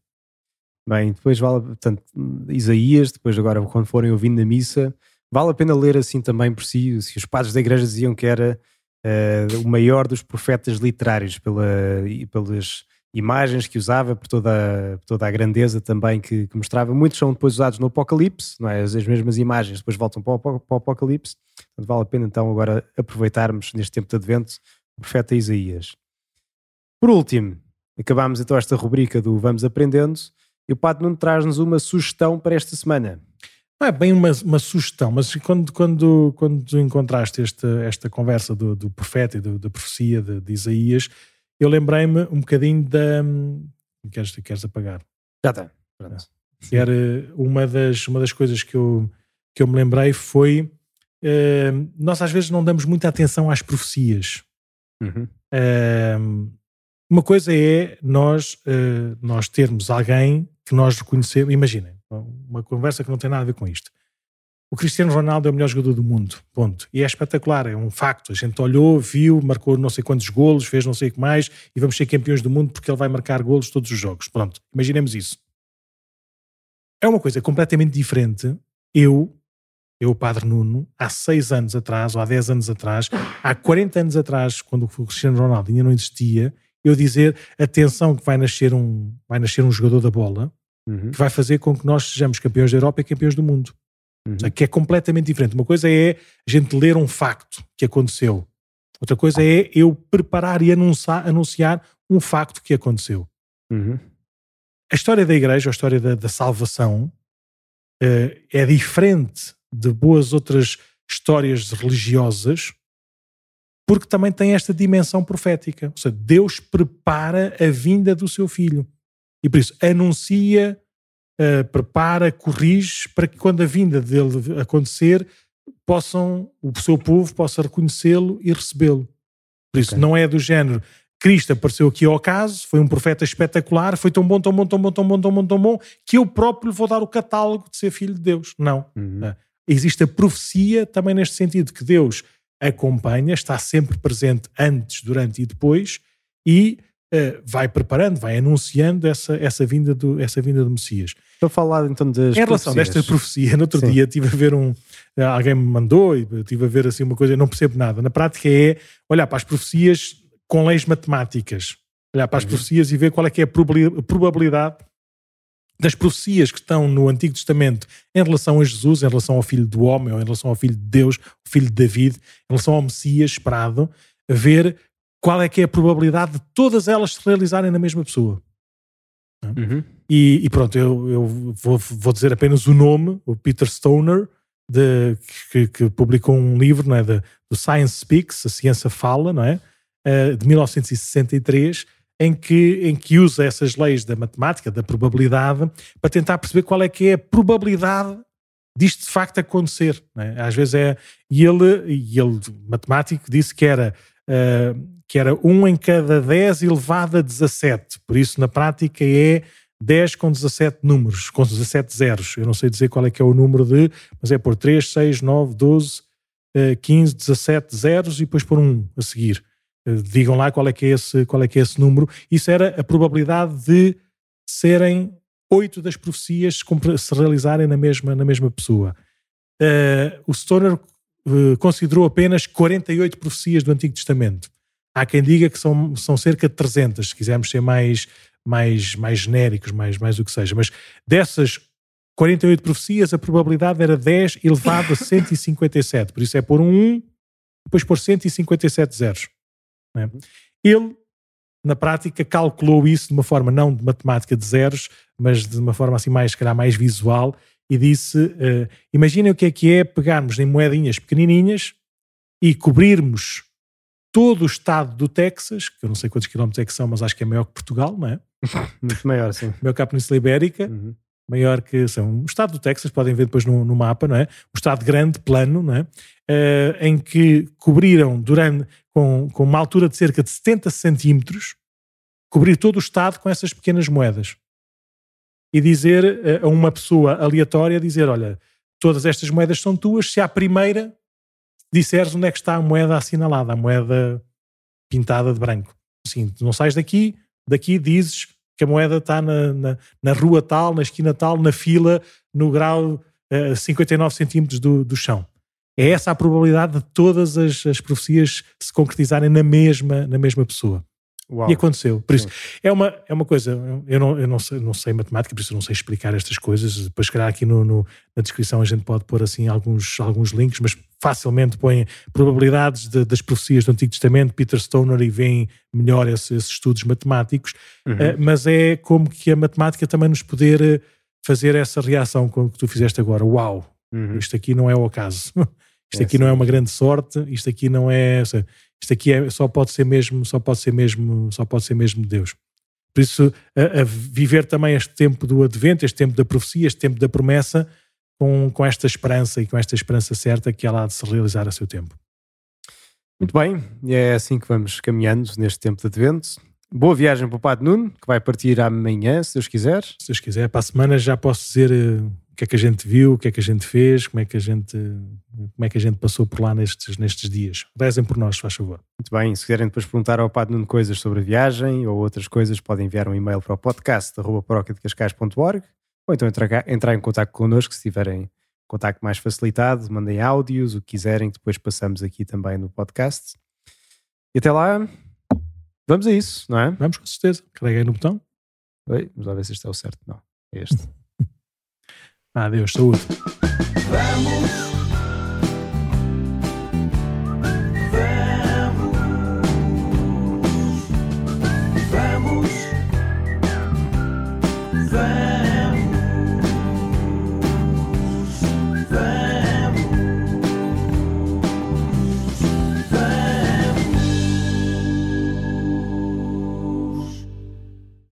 Bem, depois vale, portanto, Isaías, depois agora quando forem ouvindo na missa, vale a pena ler assim também por si, se os padres da igreja diziam que era uh, o maior dos profetas literários pela, pelas imagens que usava, por toda a, toda a grandeza também que, que, mostrava. Muitos são depois usados no Apocalipse, não é? as, as mesmas imagens depois voltam para o, para o Apocalipse, portanto vale a pena então agora aproveitarmos neste tempo de Advento o profeta Isaías. Por último, acabámos então esta rubrica do Vamos Aprendendo e o Pato Nuno traz-nos uma sugestão para esta semana. Não é bem uma, uma sugestão, mas quando, quando, quando encontraste esta, esta conversa do, do profeta e do, da profecia de, de Isaías, eu lembrei-me um bocadinho da. Queres, queres apagar? Já está. Pronto. Era uma das, uma das coisas que eu, que eu me lembrei foi. Uh, nós às vezes não damos muita atenção às profecias. Uhum. Uh, uma coisa é nós, uh, nós termos alguém que nós reconhecemos. Imaginem, uma conversa que não tem nada a ver com isto. O Cristiano Ronaldo é o melhor jogador do mundo, ponto. E é espetacular, é um facto. A gente olhou, viu, marcou não sei quantos golos, fez não sei o que mais, e vamos ser campeões do mundo porque ele vai marcar golos todos os jogos. Pronto, imaginemos isso. É uma coisa completamente diferente. Eu, eu, Padre Nuno, há seis anos atrás, ou há dez anos atrás, há 40 anos atrás, quando o Cristiano Ronaldo ainda não existia, eu dizer, atenção que vai nascer um, vai nascer um jogador da bola, Uhum. que vai fazer com que nós sejamos campeões da Europa e campeões do mundo. Uhum. Seja, Que é completamente diferente. Uma coisa é a gente ler um facto que aconteceu. Outra coisa é eu preparar e anunciar, anunciar um facto que aconteceu. Uhum. A história da igreja, a história da, da salvação, eh, é diferente de boas outras histórias religiosas, porque também tem esta dimensão profética. Ou seja, Deus prepara a vinda do seu filho. E por isso anuncia, eh, prepara, corrige, para que quando a vinda dele acontecer, possam, o seu povo possa reconhecê-lo e recebê-lo. Por isso, Ok. não é do género. Cristo apareceu aqui ao caso, foi um profeta espetacular, foi tão bom, tão bom, tão bom, tão bom, tão bom, tão bom, que eu próprio lhe vou dar o catálogo de ser filho de Deus. Não. Uhum. Ah. Existe a profecia também neste sentido, que Deus acompanha, está sempre presente antes, durante e depois, e eh, vai preparando, vai anunciando essa, essa, vinda do, essa vinda do Messias. Estou a falar então das Em relação profecias. desta profecia, no outro Sim. dia estive a ver um. eh, Alguém me mandou e estive a ver assim uma coisa, eu não percebo nada. Na prática é olhar para as profecias com leis matemáticas. Olhar para as Uhum. profecias e ver qual é que é a probabilidade das profecias que estão no Antigo Testamento em relação a Jesus, em relação ao Filho do Homem, ou em relação ao Filho de Deus, o Filho de David, em relação ao Messias esperado, a ver qual é que é a probabilidade de todas elas se realizarem na mesma pessoa. Uhum. E, e pronto, eu, eu vou, vou dizer apenas o nome, o Peter Stoner, de, que, que publicou um livro não é, de, do Science Speaks, A Ciência Fala, não é? Eh, de 1963, em que, em que usa essas leis da matemática, da probabilidade, para tentar perceber qual é que é a probabilidade disto de facto acontecer. é? Às vezes é. E ele, e ele matemático, disse que era. eh, que era 1 em cada 10 elevado a 17. Por isso, na prática, é 10 com 17 números, com 17 zeros. Eu não sei dizer qual é que é o número de, mas é por 3, 6, 9, 12, eh, 15, 17 zeros e depois por 1 a seguir. Eh, Digam lá qual é, que é esse, qual é que é esse número. Isso era a probabilidade de serem oito das profecias se realizarem na mesma, na mesma pessoa. Eh, o Stoner eh, considerou apenas 48 profecias do Antigo Testamento. Há quem diga que são, são cerca de 300, se quisermos ser mais, mais, mais genéricos, mais, mais o que seja. Mas dessas 48 profecias, a probabilidade era 10 elevado a 157. Por isso é pôr um 1, depois pôr 157 zeros. Não é? Ele, na prática, calculou isso de uma forma não de matemática de zeros, mas de uma forma assim mais, calhar, mais visual e disse, eh, imaginem o que é que é pegarmos em moedinhas pequenininhas e cobrirmos todo o estado do Texas, que eu não sei quantos quilómetros é que são, mas acho que é maior que Portugal, não é? Muito maior, sim. Maior que a Península Ibérica, Uhum. Maior que são o estado do Texas, podem ver depois no, no mapa, não é? Um estado grande, plano, não é? Eh, em que cobriram durante com, com uma altura de cerca de 70 centímetros, cobrir todo o estado com essas pequenas moedas. E dizer eh, a uma pessoa aleatória, dizer, olha, todas estas moedas são tuas, se à primeira disseres onde é que está a moeda assinalada, a moeda pintada de branco. Assim, não sais daqui, daqui dizes que a moeda está na, na, na rua tal, na esquina tal, na fila, no grau eh, 59 centímetros do, do chão. É essa a probabilidade de todas as, as profecias se concretizarem na mesma, na mesma pessoa. Uau. E aconteceu. Por isso, é uma, é uma coisa, eu, não, eu não, sei, não sei matemática, por isso eu não sei explicar estas coisas. Depois, se calhar, aqui no, no, na descrição a gente pode pôr assim alguns, alguns links, mas facilmente põe probabilidades de, das profecias do Antigo Testamento, Peter Stoner, e vem melhor esses, esses estudos matemáticos. Uhum. Uh, mas é como que a matemática também nos poder eh, fazer essa reação como que tu fizeste agora. Uau, uhum. isto aqui não é o acaso. Isto é aqui sim. não é uma grande sorte, isto aqui não é. Isto aqui é, só pode ser mesmo, só pode ser mesmo, só pode ser mesmo Deus. Por isso, a, a, viver também este tempo do advento, este tempo da profecia, este tempo da promessa, com, com esta esperança e com esta esperança certa que ela há de se realizar a seu tempo. Muito bem, é assim que vamos caminhando neste tempo de advento. Boa viagem para o Padre Nuno, que vai partir amanhã, se Deus quiser. Se Deus quiser, para a semana já posso dizer o que é que a gente viu, o que é que a gente fez, como é que a gente, como é que a gente passou por lá nestes, nestes dias. Rezem por nós, faz favor. Muito bem, se quiserem depois perguntar ao Padre Nuno coisas sobre a viagem ou outras coisas, podem enviar um e-mail para o podcast ou então entrar, entrar em contato connosco se tiverem contato mais facilitado, mandem áudios, o que quiserem, que depois passamos aqui também no podcast. E até lá, Vamos a isso, não é? Vamos com certeza. Carreguei no botão. Oi, vamos lá ver se este é o certo. Não, é este. Adeus, saúde. Vamos